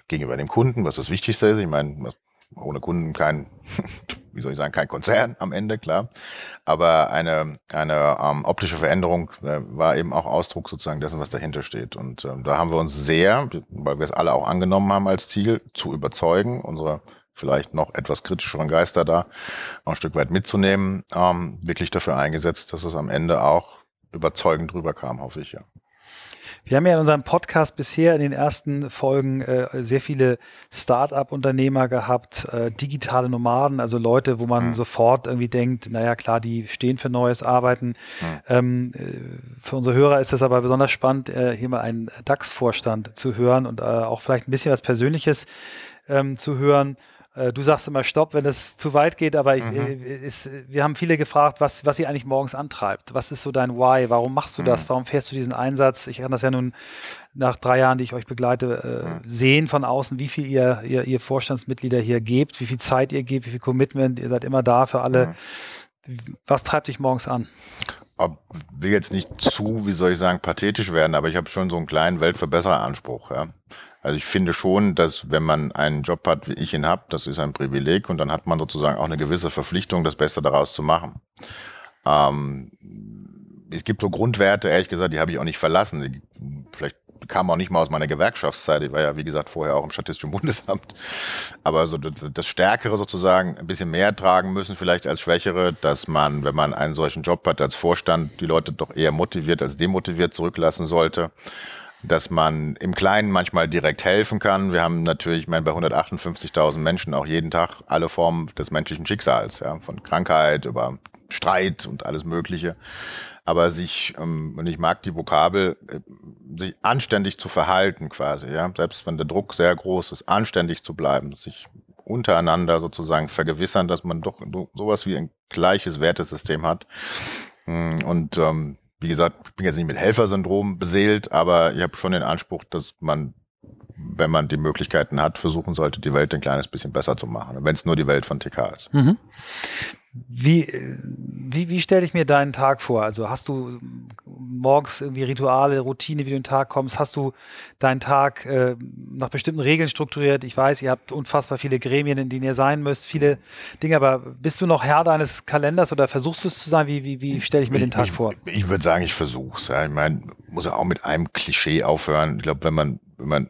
S2: Gegenüber dem Kunden, was das Wichtigste ist. Ich meine, ohne Kunden kein (laughs) wie soll ich sagen, kein Konzern am Ende, klar. Aber eine, eine ähm, optische Veränderung äh, war eben auch Ausdruck sozusagen dessen, was dahinter steht. Und ähm, da haben wir uns sehr, weil wir es alle auch angenommen haben als Ziel, zu überzeugen, unsere vielleicht noch etwas kritischeren Geister da ein Stück weit mitzunehmen, ähm, wirklich dafür eingesetzt, dass es am Ende auch überzeugend rüberkam, hoffe ich, ja.
S1: Wir haben ja in unserem Podcast bisher in den ersten Folgen äh, sehr viele Start-up-Unternehmer gehabt, äh, digitale Nomaden, also Leute, wo man mhm. sofort irgendwie denkt, naja klar, die stehen für neues Arbeiten. Mhm. Ähm, äh, für unsere Hörer ist es aber besonders spannend, äh, hier mal einen DAX-Vorstand zu hören und äh, auch vielleicht ein bisschen was Persönliches ähm, zu hören. Äh, du sagst immer Stopp, wenn es zu weit geht, aber mhm. Äh, ist, wir haben viele gefragt, was, was sie eigentlich morgens antreibt. Was ist so dein Why? Warum machst du mhm. das? Warum fährst du diesen Einsatz? Ich kann das ja nun nach drei Jahren, die ich euch begleite, äh, mhm. sehen von außen, wie viel ihr, ihr, ihr Vorstandsmitglieder hier gebt, wie viel Zeit ihr gebt, wie viel Commitment, ihr seid immer da für alle. Mhm. Was treibt dich morgens an?
S2: Ich will jetzt nicht zu, wie soll ich sagen, pathetisch werden, aber ich habe schon so einen kleinen Weltverbesseranspruch. Ja. Also ich finde schon, dass wenn man einen Job hat, wie ich ihn habe, das ist ein Privileg und dann hat man sozusagen auch eine gewisse Verpflichtung, das Beste daraus zu machen. Ähm, es gibt so Grundwerte, ehrlich gesagt, die habe ich auch nicht verlassen. Die, vielleicht kam auch nicht mal aus meiner Gewerkschaftszeit. Ich war ja, wie gesagt, vorher auch im Statistischen (laughs) Bundesamt. Aber so das Stärkere sozusagen ein bisschen mehr tragen müssen, vielleicht als Schwächere, dass man, wenn man einen solchen Job hat als Vorstand, die Leute doch eher motiviert als demotiviert zurücklassen sollte dass man im Kleinen manchmal direkt helfen kann. Wir haben natürlich, ich meine, bei 158.000 Menschen auch jeden Tag alle Formen des menschlichen Schicksals, ja, von Krankheit über Streit und alles Mögliche. Aber sich, ähm, und ich mag die Vokabel, äh, sich anständig zu verhalten quasi, ja, selbst wenn der Druck sehr groß ist, anständig zu bleiben, sich untereinander sozusagen vergewissern, dass man doch sowas wie ein gleiches Wertesystem hat. Hm, und ähm, wie gesagt, ich bin jetzt nicht mit Helfersyndrom beseelt, aber ich habe schon den Anspruch, dass man, wenn man die Möglichkeiten hat, versuchen sollte, die Welt ein kleines bisschen besser zu machen, wenn es nur die Welt von TK ist. Mhm.
S1: Wie, wie, wie stelle ich mir deinen Tag vor? Also hast du morgens irgendwie Rituale, Routine, wie du in den Tag kommst? Hast du deinen Tag äh, nach bestimmten Regeln strukturiert? Ich weiß, ihr habt unfassbar viele Gremien, in denen ihr sein müsst, viele Dinge, aber bist du noch Herr deines Kalenders oder versuchst du es zu sein? Wie, wie, wie stelle ich mir den Tag
S2: ich,
S1: vor?
S2: Ich, ich würde sagen, ich versuche es. Ja. Ich meine, muss auch mit einem Klischee aufhören. Ich glaube, wenn man, wenn man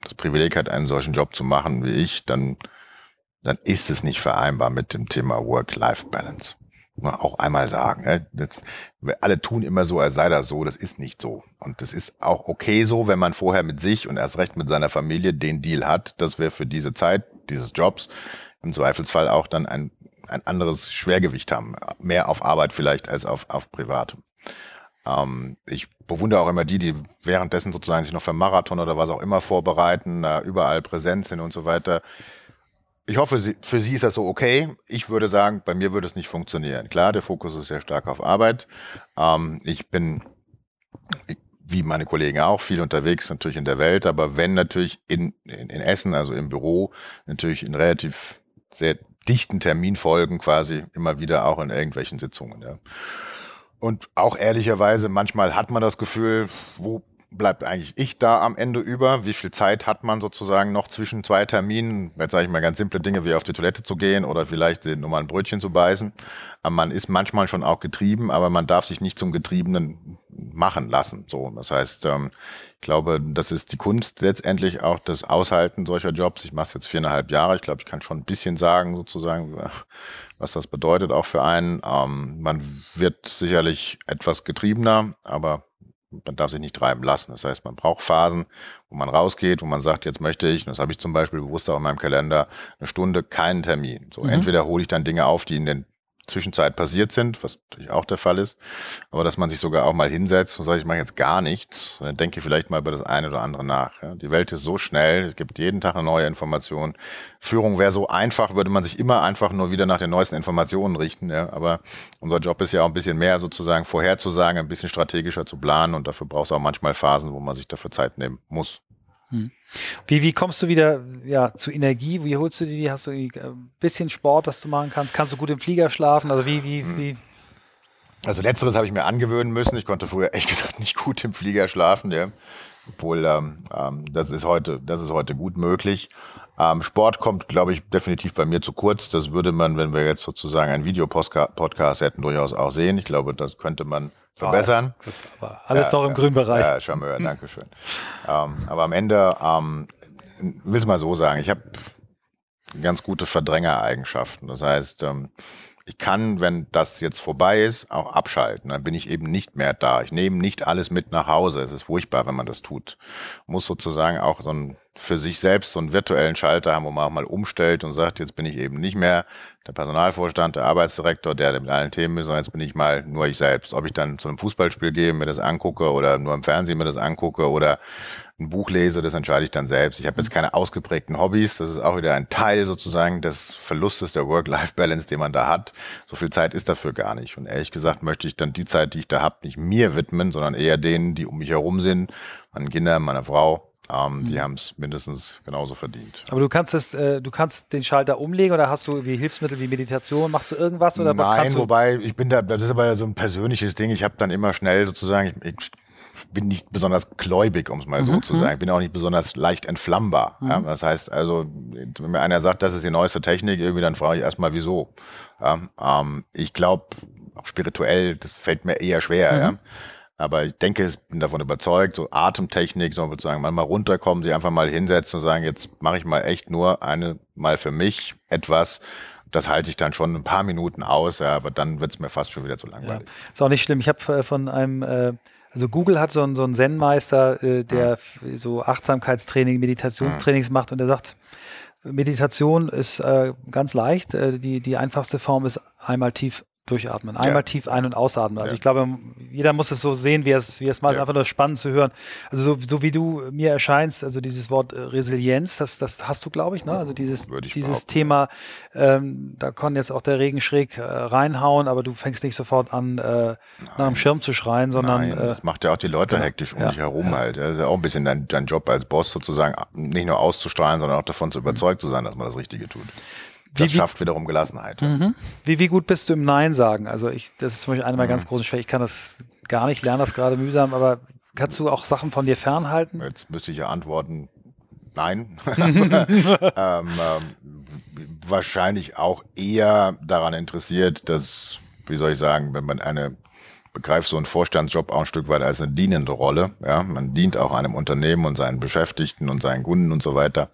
S2: das Privileg hat, einen solchen Job zu machen wie ich, dann dann ist es nicht vereinbar mit dem Thema Work-Life-Balance. Auch einmal sagen. Ne? Das, alle tun immer so, als sei das so. Das ist nicht so. Und das ist auch okay so, wenn man vorher mit sich und erst recht mit seiner Familie den Deal hat, dass wir für diese Zeit dieses Jobs im Zweifelsfall auch dann ein, ein anderes Schwergewicht haben. Mehr auf Arbeit vielleicht als auf, auf Privat. Ähm, ich bewundere auch immer die, die währenddessen sozusagen sich noch für Marathon oder was auch immer vorbereiten, überall präsent sind und so weiter ich hoffe, für Sie ist das so okay. Ich würde sagen, bei mir würde es nicht funktionieren. Klar, der Fokus ist sehr stark auf Arbeit. Ähm, ich bin, wie meine Kollegen auch, viel unterwegs natürlich in der Welt, aber wenn natürlich in, in, in Essen, also im Büro, natürlich in relativ sehr dichten Terminfolgen quasi immer wieder auch in irgendwelchen Sitzungen. Ja. Und auch ehrlicherweise, manchmal hat man das Gefühl, wo bleibt eigentlich ich da am Ende über? Wie viel Zeit hat man sozusagen noch zwischen zwei Terminen? Jetzt sage ich mal ganz simple Dinge wie auf die Toilette zu gehen oder vielleicht nur mal ein Brötchen zu beißen. Man ist manchmal schon auch getrieben, aber man darf sich nicht zum Getriebenen machen lassen. So, das heißt, ähm, ich glaube, das ist die Kunst letztendlich auch das Aushalten solcher Jobs. Ich mache es jetzt viereinhalb Jahre. Ich glaube, ich kann schon ein bisschen sagen, sozusagen, was das bedeutet auch für einen. Ähm, man wird sicherlich etwas getriebener, aber man darf sich nicht treiben lassen. Das heißt, man braucht Phasen, wo man rausgeht, wo man sagt, jetzt möchte ich, und das habe ich zum Beispiel bewusst auch in meinem Kalender, eine Stunde keinen Termin. So, mhm. entweder hole ich dann Dinge auf, die in den Zwischenzeit passiert sind, was natürlich auch der Fall ist, aber dass man sich sogar auch mal hinsetzt und sagt, ich mache jetzt gar nichts, dann denke vielleicht mal über das eine oder andere nach. Die Welt ist so schnell, es gibt jeden Tag eine neue Information. Führung wäre so einfach, würde man sich immer einfach nur wieder nach den neuesten Informationen richten, aber unser Job ist ja auch ein bisschen mehr sozusagen vorherzusagen, ein bisschen strategischer zu planen und dafür braucht es auch manchmal Phasen, wo man sich dafür Zeit nehmen muss.
S1: Hm. Wie, wie kommst du wieder ja, zu Energie? Wie holst du die? Hast du ein äh, bisschen Sport, das du machen kannst? Kannst du gut im Flieger schlafen? Also wie, wie, hm. wie?
S2: Also letzteres habe ich mir angewöhnen müssen. Ich konnte früher (laughs) echt gesagt nicht gut im Flieger schlafen, ja. Obwohl ähm, ähm, das ist heute, das ist heute gut möglich. Ähm, Sport kommt, glaube ich, definitiv bei mir zu kurz. Das würde man, wenn wir jetzt sozusagen einen Videopodcast hätten, durchaus auch sehen. Ich glaube, das könnte man verbessern.
S1: Oh, aber alles ja, doch im grünen Bereich.
S2: Ja, Charmeur, danke schön. ähm, aber am Ende, ähm, will es mal so sagen, ich habe ganz gute Verdrängereigenschaften. Das heißt, ähm, ich kann, wenn das jetzt vorbei ist, auch abschalten. Dann bin ich eben nicht mehr da. Ich nehme nicht alles mit nach Hause. Es ist furchtbar, wenn man das tut. Muss sozusagen auch so ein, für sich selbst so einen virtuellen Schalter haben, wo man auch mal umstellt und sagt, jetzt bin ich eben nicht mehr der Personalvorstand, der Arbeitsdirektor, der mit allen Themen ist, sondern jetzt bin ich mal nur ich selbst. Ob ich dann zu einem Fußballspiel gehe, mir das angucke oder nur im Fernsehen mir das angucke oder ein Buch lese, das entscheide ich dann selbst. Ich habe jetzt keine ausgeprägten Hobbys. Das ist auch wieder ein Teil sozusagen des Verlustes der Work-Life-Balance, den man da hat. So viel Zeit ist dafür gar nicht. Und ehrlich gesagt möchte ich dann die Zeit, die ich da habe, nicht mir widmen, sondern eher denen, die um mich herum sind, meinen Kindern, meiner Frau. Ähm, mhm. Die haben es mindestens genauso verdient.
S1: Aber du kannst es, äh, du kannst den Schalter umlegen oder hast du wie Hilfsmittel wie Meditation? Machst du irgendwas oder
S2: Nein, wobei ich bin da, das ist aber so ein persönliches Ding. Ich habe dann immer schnell sozusagen, ich, ich bin nicht besonders gläubig, um es mal mhm. so zu sagen. Ich bin auch nicht besonders leicht entflammbar. Mhm. Ja? Das heißt also, wenn mir einer sagt, das ist die neueste Technik, irgendwie, dann frage ich erstmal, wieso. Ja? Ähm, ich glaube, auch spirituell, das fällt mir eher schwer. Mhm. Ja? Aber ich denke, ich bin davon überzeugt, so Atemtechnik, so sozusagen mal runterkommen, sie einfach mal hinsetzen und sagen, jetzt mache ich mal echt nur eine mal für mich etwas, das halte ich dann schon ein paar Minuten aus, ja, aber dann wird es mir fast schon wieder zu langweilig.
S1: Ja. Ist auch nicht schlimm. Ich habe äh, von einem äh, also Google hat so einen, so einen Zen-Meister, äh, der ja. so Achtsamkeitstraining, Meditationstrainings ja. macht und der sagt, Meditation ist äh, ganz leicht. Äh, die, die einfachste Form ist einmal tief durchatmen. Einmal ja. tief ein- und ausatmen. Also ja. ich glaube, jeder muss es so sehen, wie es, wie es mal ja. einfach nur spannend zu hören. Also so, so, wie du mir erscheinst, also dieses Wort äh, Resilienz, das, das hast du, glaube ich, ne? Also dieses, dieses Thema, ähm, da kann jetzt auch der Regen schräg äh, reinhauen, aber du fängst nicht sofort an, äh, nach dem Schirm zu schreien, sondern. Nein,
S2: äh, das macht ja auch die Leute genau. hektisch um dich herum halt. Das ist ja auch ein bisschen dein, dein Job als Boss sozusagen, nicht nur auszustrahlen, sondern auch davon zu überzeugt zu sein, dass man das Richtige tut. Das wie, schafft wiederum Gelassenheit.
S1: Mhm. Wie, wie gut bist du im Nein sagen? Also ich, das ist zum Beispiel eine meiner mhm. ganz großen Schwächen. Ich kann das gar nicht, lerne das gerade mühsam, aber kannst du auch Sachen von dir fernhalten?
S2: Jetzt müsste ich ja antworten, nein. (laughs) (laughs) ähm, ähm, wahrscheinlich auch eher daran interessiert, dass, wie soll ich sagen, wenn man eine begreift so einen Vorstandsjob auch ein Stück weit als eine dienende Rolle. Ja, man dient auch einem Unternehmen und seinen Beschäftigten und seinen Kunden und so weiter.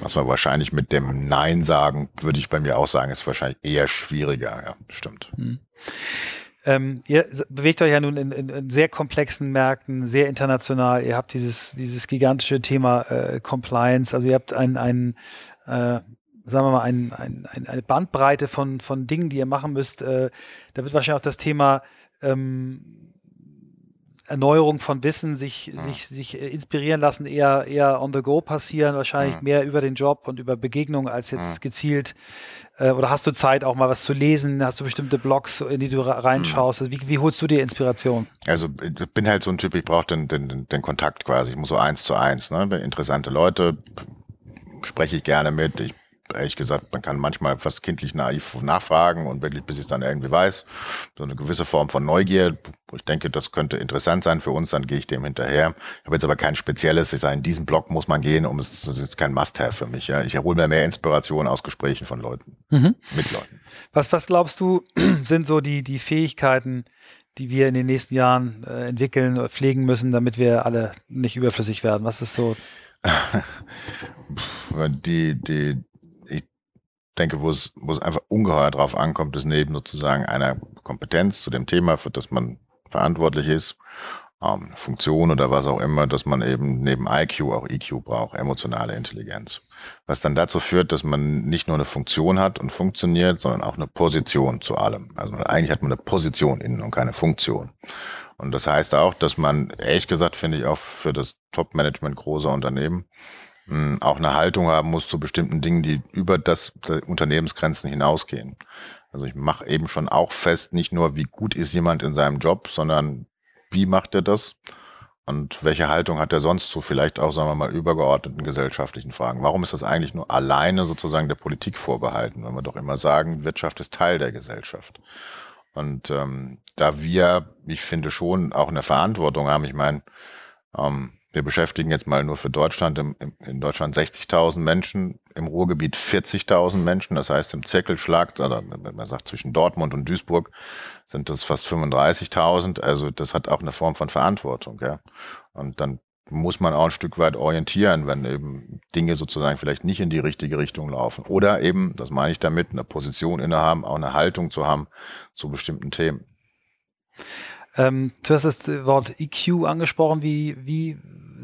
S2: Was man wahrscheinlich mit dem Nein sagen, würde ich bei mir auch sagen, ist wahrscheinlich eher schwieriger. Ja, stimmt. Hm.
S1: Ähm, ihr bewegt euch ja nun in, in, in, sehr komplexen Märkten, sehr international. Ihr habt dieses, dieses gigantische Thema äh, Compliance. Also ihr habt ein, ein äh, sagen wir mal, ein, ein, eine Bandbreite von, von Dingen, die ihr machen müsst. Äh, da wird wahrscheinlich auch das Thema ähm, Erneuerung von Wissen, sich, ja. sich, sich äh, inspirieren lassen, eher, eher on the go passieren, wahrscheinlich ja. mehr über den Job und über Begegnungen als jetzt ja. gezielt. Äh, oder hast du Zeit, auch mal was zu lesen? Hast du bestimmte Blogs, in die du reinschaust? Also wie, wie holst du dir Inspiration?
S2: Also ich bin halt so ein Typ, ich brauche den, den, den Kontakt quasi. Ich muss so eins zu eins. Ne? Interessante Leute spreche ich gerne mit. Ich ehrlich gesagt, man kann manchmal fast kindlich naiv nachfragen und wirklich, bis ich es dann irgendwie weiß. So eine gewisse Form von Neugier, ich denke, das könnte interessant sein für uns, dann gehe ich dem hinterher. Ich habe jetzt aber kein spezielles, ich sage, in diesen Blog muss man gehen, um es, das ist kein Must-Have für mich. Ja. Ich erhole mir mehr Inspiration aus Gesprächen von Leuten, mhm. mit Leuten.
S1: Was, was glaubst du, (clears throat) sind so die, die Fähigkeiten, die wir in den nächsten Jahren äh, entwickeln oder pflegen müssen, damit wir alle nicht überflüssig werden? Was ist so? (laughs)
S2: die, die, denke, wo es, wo es einfach ungeheuer drauf ankommt, ist neben sozusagen einer Kompetenz zu dem Thema, für das man verantwortlich ist, ähm, Funktion oder was auch immer, dass man eben neben IQ auch EQ braucht, emotionale Intelligenz. Was dann dazu führt, dass man nicht nur eine Funktion hat und funktioniert, sondern auch eine Position zu allem. Also eigentlich hat man eine Position innen und keine Funktion. Und das heißt auch, dass man, ehrlich gesagt, finde ich auch für das Top-Management großer Unternehmen, auch eine Haltung haben muss zu bestimmten Dingen, die über das Unternehmensgrenzen hinausgehen. Also ich mache eben schon auch fest, nicht nur wie gut ist jemand in seinem Job, sondern wie macht er das und welche Haltung hat er sonst zu vielleicht auch, sagen wir mal, übergeordneten gesellschaftlichen Fragen. Warum ist das eigentlich nur alleine sozusagen der Politik vorbehalten, wenn wir doch immer sagen, Wirtschaft ist Teil der Gesellschaft. Und ähm, da wir, ich finde schon, auch eine Verantwortung haben, ich meine, ähm, wir beschäftigen jetzt mal nur für Deutschland, im, im, in Deutschland 60.000 Menschen, im Ruhrgebiet 40.000 Menschen. Das heißt, im Zirkelschlag, oder wenn man sagt zwischen Dortmund und Duisburg, sind das fast 35.000. Also das hat auch eine Form von Verantwortung. Ja. Und dann muss man auch ein Stück weit orientieren, wenn eben Dinge sozusagen vielleicht nicht in die richtige Richtung laufen. Oder eben, das meine ich damit, eine Position innehaben, auch eine Haltung zu haben zu bestimmten Themen.
S1: Ähm, du hast das Wort EQ angesprochen. Wie, wie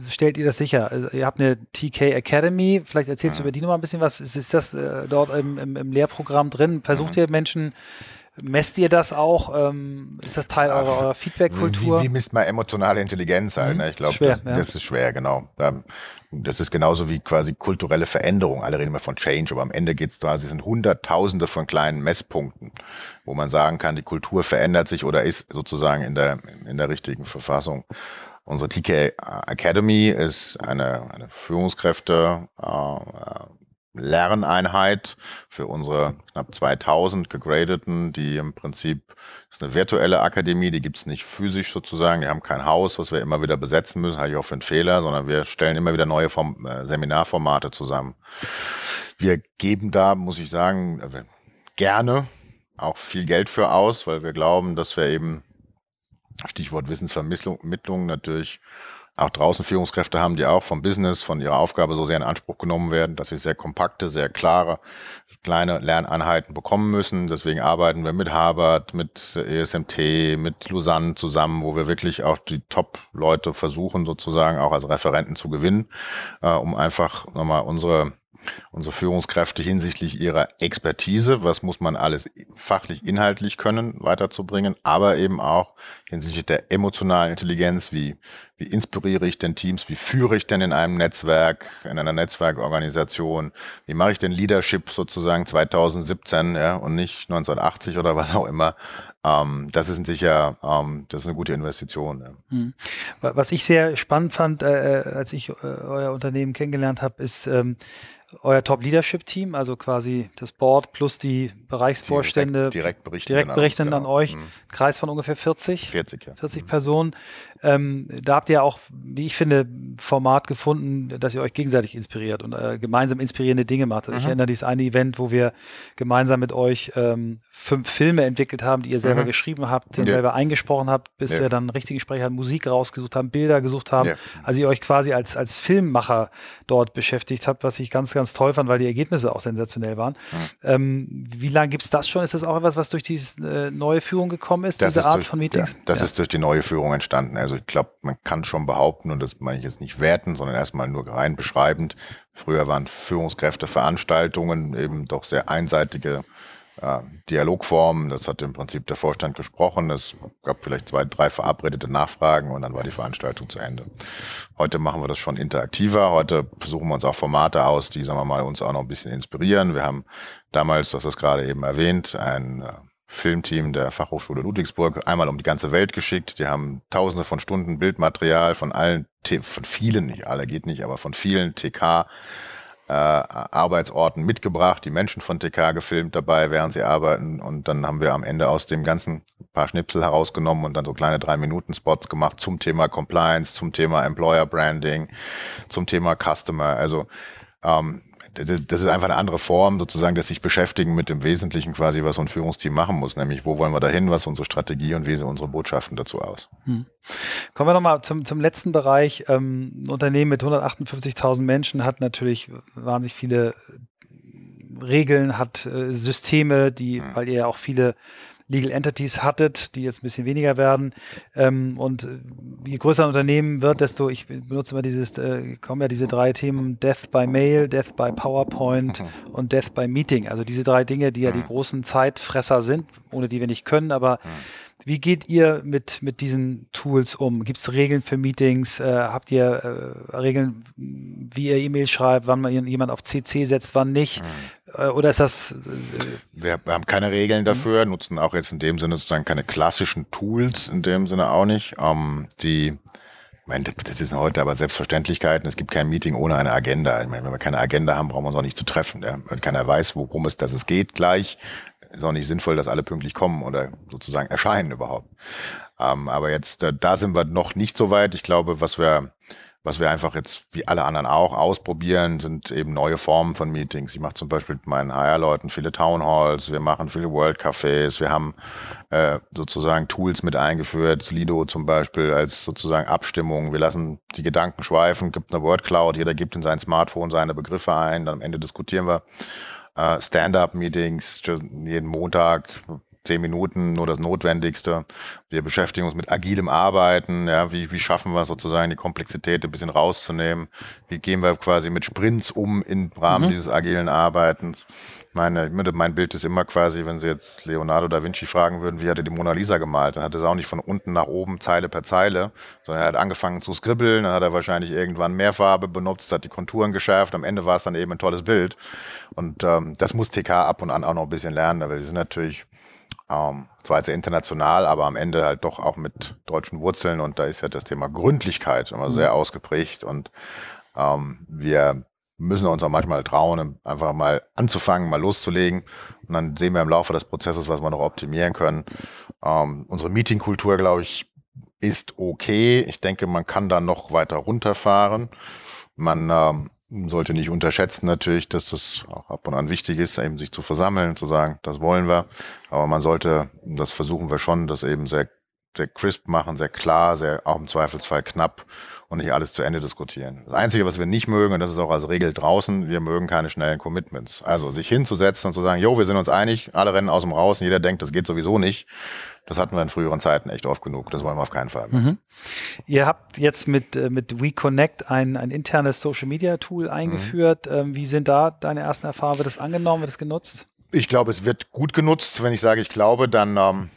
S1: stellt ihr das sicher? Also ihr habt eine TK Academy, vielleicht erzählst mhm. du über die nochmal ein bisschen was. Ist das äh, dort im, im, im, Lehrprogramm drin? Versucht mhm. ihr Menschen, messt ihr das auch? Ähm, ist das Teil eurer, eurer Feedback-Kultur?
S2: Wie, wie, misst man emotionale Intelligenz halt? Mhm. Ne? Ich glaube, das, ja. das, ist schwer, genau. Das ist genauso wie quasi kulturelle Veränderung. Alle reden immer von Change, aber am Ende geht es quasi, es sind Hunderttausende von kleinen Messpunkten, wo man sagen kann, die Kultur verändert sich oder ist sozusagen in der, in der richtigen Verfassung. Unsere TK Academy ist eine, eine Führungskräfte äh, Lerneinheit für unsere knapp 2000 gegradeten, die im Prinzip ist eine virtuelle Akademie, die gibt's nicht physisch sozusagen, die haben kein Haus, was wir immer wieder besetzen müssen, halte ich auch für einen Fehler, sondern wir stellen immer wieder neue Form, äh, Seminarformate zusammen. Wir geben da, muss ich sagen, äh, gerne auch viel Geld für aus, weil wir glauben, dass wir eben Stichwort Wissensvermittlung natürlich auch draußen Führungskräfte haben, die auch vom Business, von ihrer Aufgabe so sehr in Anspruch genommen werden, dass sie sehr kompakte, sehr klare, kleine Lerneinheiten bekommen müssen. Deswegen arbeiten wir mit Harvard, mit ESMT, mit Lausanne zusammen, wo wir wirklich auch die Top-Leute versuchen, sozusagen auch als Referenten zu gewinnen, äh, um einfach nochmal unsere unsere Führungskräfte hinsichtlich ihrer Expertise, was muss man alles fachlich, inhaltlich können, weiterzubringen, aber eben auch hinsichtlich der emotionalen Intelligenz, wie, wie inspiriere ich denn Teams, wie führe ich denn in einem Netzwerk, in einer Netzwerkorganisation, wie mache ich denn Leadership sozusagen 2017 ja, und nicht 1980 oder was auch immer. Ähm, das ist sicher, ähm, das ist eine gute Investition. Ja. Hm.
S1: Was ich sehr spannend fand, äh, äh als ich äh, euer Unternehmen kennengelernt habe, ist, ähm, euer Top-Leadership-Team, also quasi das Board plus die Bereichsvorstände,
S2: direkt, direkt berichten,
S1: direkt berichten genau. an euch, mhm. Kreis von ungefähr 40,
S2: 40, ja.
S1: 40 mhm. Personen. Ähm, da habt ihr auch, wie ich finde, Format gefunden, dass ihr euch gegenseitig inspiriert und äh, gemeinsam inspirierende Dinge macht. Also mhm. Ich erinnere dieses eine Event, wo wir gemeinsam mit euch ähm, fünf Filme entwickelt haben, die ihr selber mhm. geschrieben habt, ja. selber eingesprochen habt, bis ja. wir dann richtige Gespräche hatten, Musik rausgesucht haben, Bilder gesucht haben. Ja. Also ihr euch quasi als, als Filmmacher dort beschäftigt habt, was ich ganz, ganz toll fand, weil die Ergebnisse auch sensationell waren. Ähm, wie lange gibt es das schon? Ist das auch etwas, was durch diese äh, neue Führung gekommen ist,
S2: das
S1: diese
S2: ist
S1: Art
S2: durch,
S1: von Meetings?
S2: das ist durch die neue Führung entstanden. Also ich glaube, man kann schon behaupten, und das meine ich jetzt nicht werten, sondern erstmal nur rein beschreibend. Früher waren Führungskräfteveranstaltungen eben doch sehr einseitige äh, Dialogformen. Das hat im Prinzip der Vorstand gesprochen. Es gab vielleicht zwei, drei verabredete Nachfragen und dann war die Veranstaltung zu Ende. Heute machen wir das schon interaktiver. Heute versuchen wir uns auch Formate aus, die, sagen wir mal, uns auch noch ein bisschen inspirieren. Wir haben damals, du hast das gerade eben erwähnt, ein äh, Filmteam der Fachhochschule Ludwigsburg einmal um die ganze Welt geschickt. Die haben tausende von Stunden Bildmaterial von allen, von vielen, nicht alle geht nicht, aber von vielen TK äh, Arbeitsorten mitgebracht, die Menschen von TK gefilmt dabei, während sie arbeiten. Und dann haben wir am Ende aus dem ganzen paar Schnipsel herausgenommen und dann so kleine drei Minuten Spots gemacht zum Thema Compliance, zum Thema Employer Branding, zum Thema Customer. Also ähm, das ist einfach eine andere Form sozusagen, dass sich beschäftigen mit dem Wesentlichen quasi, was so ein Führungsteam machen muss, nämlich wo wollen wir dahin, was ist unsere Strategie und wie sehen unsere Botschaften dazu aus. Hm.
S1: Kommen wir nochmal zum, zum letzten Bereich. Ähm, ein Unternehmen mit 158.000 Menschen hat natürlich wahnsinnig viele Regeln, hat äh, Systeme, die, hm. weil ihr ja auch viele Legal Entities hattet, die jetzt ein bisschen weniger werden. Ähm, und äh, je größer ein Unternehmen wird, desto, ich benutze immer dieses, äh, kommen ja diese drei Themen, Death by Mail, Death by PowerPoint mhm. und Death by Meeting. Also diese drei Dinge, die ja die mhm. großen Zeitfresser sind, ohne die wir nicht können, aber mhm. Wie geht ihr mit, mit diesen Tools um? Gibt es Regeln für Meetings? Äh, habt ihr äh, Regeln, wie ihr E-Mails schreibt, wann man jemand auf CC setzt, wann nicht? Mhm. Äh, oder ist das.
S2: Äh, wir, haben keine Regeln dafür, mhm. nutzen auch jetzt in dem Sinne sozusagen keine klassischen Tools, in dem Sinne auch nicht. Ähm, die ich meine, das ist heute aber Selbstverständlichkeiten. Es gibt kein Meeting ohne eine Agenda. Ich meine, wenn wir keine Agenda haben, brauchen wir uns auch nicht zu treffen. Ja? Wenn keiner weiß, worum es, dass es geht gleich, ist auch nicht sinnvoll, dass alle pünktlich kommen oder sozusagen erscheinen überhaupt. Ähm, aber jetzt, da, da sind wir noch nicht so weit. Ich glaube, was wir, was wir einfach jetzt wie alle anderen auch ausprobieren, sind eben neue Formen von Meetings. Ich mache zum Beispiel mit meinen HR-Leuten viele Townhalls, wir machen viele World Cafés, wir haben äh, sozusagen Tools mit eingeführt, Slido zum Beispiel als sozusagen Abstimmung. Wir lassen die Gedanken schweifen, gibt eine Word Cloud, jeder gibt in sein Smartphone seine Begriffe ein, dann am Ende diskutieren wir äh, Stand-up-Meetings jeden Montag, zehn Minuten, nur das Notwendigste. Wir beschäftigen uns mit agilem Arbeiten. Ja, wie, wie schaffen wir sozusagen die Komplexität ein bisschen rauszunehmen? Wie gehen wir quasi mit Sprints um im Rahmen mhm. dieses agilen Arbeitens? Meine, mein Bild ist immer quasi, wenn Sie jetzt Leonardo da Vinci fragen würden, wie hat er die Mona Lisa gemalt, dann hat er es auch nicht von unten nach oben Zeile per Zeile, sondern er hat angefangen zu skribbeln, dann hat er wahrscheinlich irgendwann mehr Farbe benutzt, hat die Konturen geschärft, am Ende war es dann eben ein tolles Bild. Und ähm, das muss TK ab und an auch noch ein bisschen lernen, weil wir sind natürlich ähm, zwar sehr international, aber am Ende halt doch auch mit deutschen Wurzeln und da ist ja das Thema Gründlichkeit immer sehr mhm. ausgeprägt und ähm, wir müssen uns auch manchmal trauen, einfach mal anzufangen, mal loszulegen. Und dann sehen wir im Laufe des Prozesses, was wir noch optimieren können. Ähm, unsere Meetingkultur, glaube ich, ist okay. Ich denke, man kann da noch weiter runterfahren. Man ähm, sollte nicht unterschätzen natürlich, dass das auch ab und an wichtig ist, eben sich zu versammeln, zu sagen, das wollen wir. Aber man sollte, das versuchen wir schon, das eben sehr, sehr crisp machen, sehr klar, sehr auch im Zweifelsfall knapp und nicht alles zu Ende diskutieren. Das Einzige, was wir nicht mögen, und das ist auch als Regel draußen, wir mögen keine schnellen Commitments. Also sich hinzusetzen und zu sagen, jo, wir sind uns einig, alle rennen aus dem Raus und jeder denkt, das geht sowieso nicht. Das hatten wir in früheren Zeiten echt oft genug. Das wollen wir auf keinen Fall. Mhm.
S1: Ihr habt jetzt mit, äh, mit WeConnect ein, ein internes Social Media Tool eingeführt. Mhm. Wie sind da deine ersten Erfahrungen? Wird es angenommen? Wird es genutzt?
S2: Ich glaube, es wird gut genutzt. Wenn ich sage, ich glaube, dann ähm,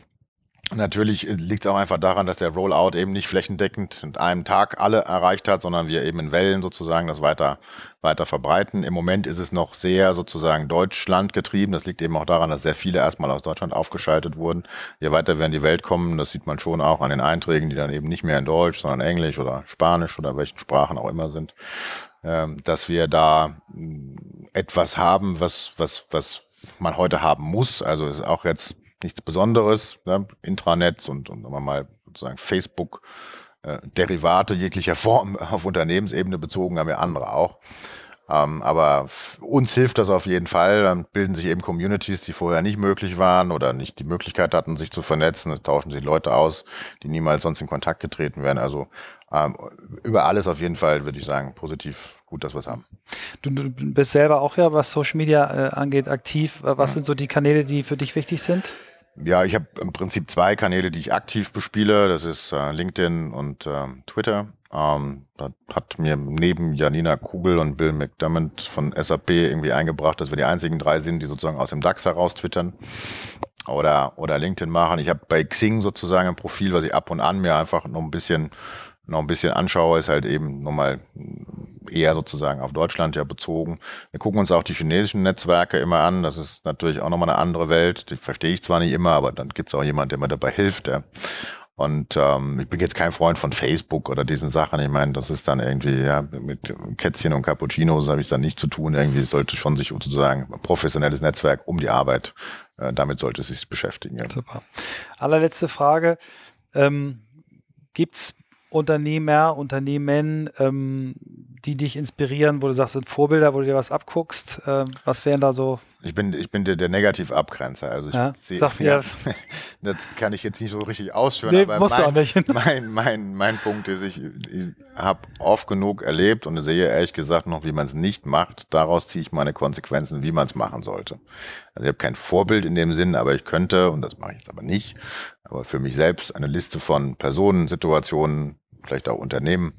S2: Natürlich liegt es auch einfach daran, dass der Rollout eben nicht flächendeckend in einem Tag alle erreicht hat, sondern wir eben in Wellen sozusagen das weiter, weiter verbreiten. Im Moment ist es noch sehr sozusagen Deutschland getrieben. Das liegt eben auch daran, dass sehr viele erstmal aus Deutschland aufgeschaltet wurden. Je weiter wir in die Welt kommen, das sieht man schon auch an den Einträgen, die dann eben nicht mehr in Deutsch, sondern Englisch oder Spanisch oder welchen Sprachen auch immer sind, ähm, dass wir da mm, etwas haben, was, was, was man heute haben muss. Also ist auch jetzt nichts Besonderes. Ne? Intranets und, und sagen wir mal sozusagen Facebook. Äh, Derivate jeglicher (laughs) Form auf Unternehmensebene bezogen haben ja andere auch. Ähm, aber uns hilft das auf jeden Fall. Dann bilden sich eben Communities, die vorher nicht möglich waren oder nicht die Möglichkeit hatten, sich zu vernetzen. Es tauschen sich Leute aus, die niemals sonst in Kontakt getreten wären. Also ähm, über alles auf jeden Fall, würde ich sagen, positiv gut, dass wir es haben.
S1: Du, du, bist selber auch ja, was Social Media äh, angeht, aktiv. Was mhm. sind so die Kanäle, die für dich wichtig sind?
S2: Ja, ich habe im Prinzip zwei Kanäle, die ich aktiv bespiele. Das ist äh, LinkedIn und äh, Twitter. Ähm, da hat mir neben Janina Kugel und Bill McDermott von SAP irgendwie eingebracht, dass wir die einzigen drei sind, die sozusagen aus dem DAX heraus twittern oder, oder LinkedIn machen. Ich habe bei Xing sozusagen ein Profil, was ich ab und an mir einfach noch ein bisschen noch ein bisschen anschaue, ist halt eben nochmal eher sozusagen auf Deutschland ja bezogen. Wir gucken uns auch die chinesischen Netzwerke immer an. Das ist natürlich auch nochmal eine andere Welt. Die verstehe ich zwar nicht immer, aber dann gibt es auch jemand, der mir dabei hilft. Ja. Und ähm, ich bin jetzt kein Freund von Facebook oder diesen Sachen. Ich meine, das ist dann irgendwie, ja, mit Kätzchen und Cappuccinos habe ich dann nicht zu tun. Irgendwie sollte schon sich sozusagen professionelles Netzwerk um die Arbeit, äh, damit sollte es sich beschäftigen. Ja.
S1: Super. Allerletzte Frage. Ähm, Gibt Unternehmer, Unternehmen, ähm, die dich inspirieren, wo du sagst, sind Vorbilder, wo du dir was abguckst? Äh, was wären da so?
S2: Ich bin, ich bin der, der Negativ-Abgrenzer. Also ich ja? sehe, ja, (laughs) das kann ich jetzt nicht so richtig ausführen, nee, aber
S1: musst mein, auch nicht. (laughs)
S2: mein, mein, mein Punkt ist, ich, ich habe oft genug erlebt und sehe ehrlich gesagt noch, wie man es nicht macht. Daraus ziehe ich meine Konsequenzen, wie man es machen sollte. Also ich habe kein Vorbild in dem Sinn, aber ich könnte, und das mache ich jetzt aber nicht, aber für mich selbst eine Liste von Personen, Situationen, vielleicht auch Unternehmen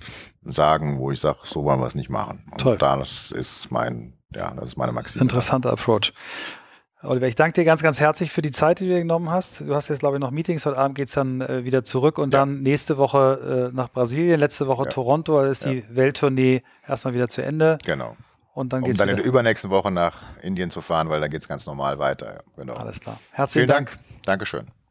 S2: sagen, wo ich sage, so wollen wir es nicht machen. Und Toll. das ist mein, ja, das ist meine Maxime.
S1: Interessanter Approach. Oliver, ich danke dir ganz, ganz herzlich für die Zeit, die du dir genommen hast. Du hast jetzt, glaube ich, noch Meetings. Heute Abend geht es dann äh, wieder zurück und ja. dann nächste Woche äh, nach Brasilien, letzte Woche ja. Toronto. Da ist ja. die Welttournee erstmal wieder zu Ende.
S2: Genau.
S1: Und dann
S2: um dann in der übernächsten Woche nach Indien zu fahren, weil da geht es ganz normal weiter.
S1: Genau. Alles klar. Herzlichen Vielen Dank. Dank.
S2: Dankeschön.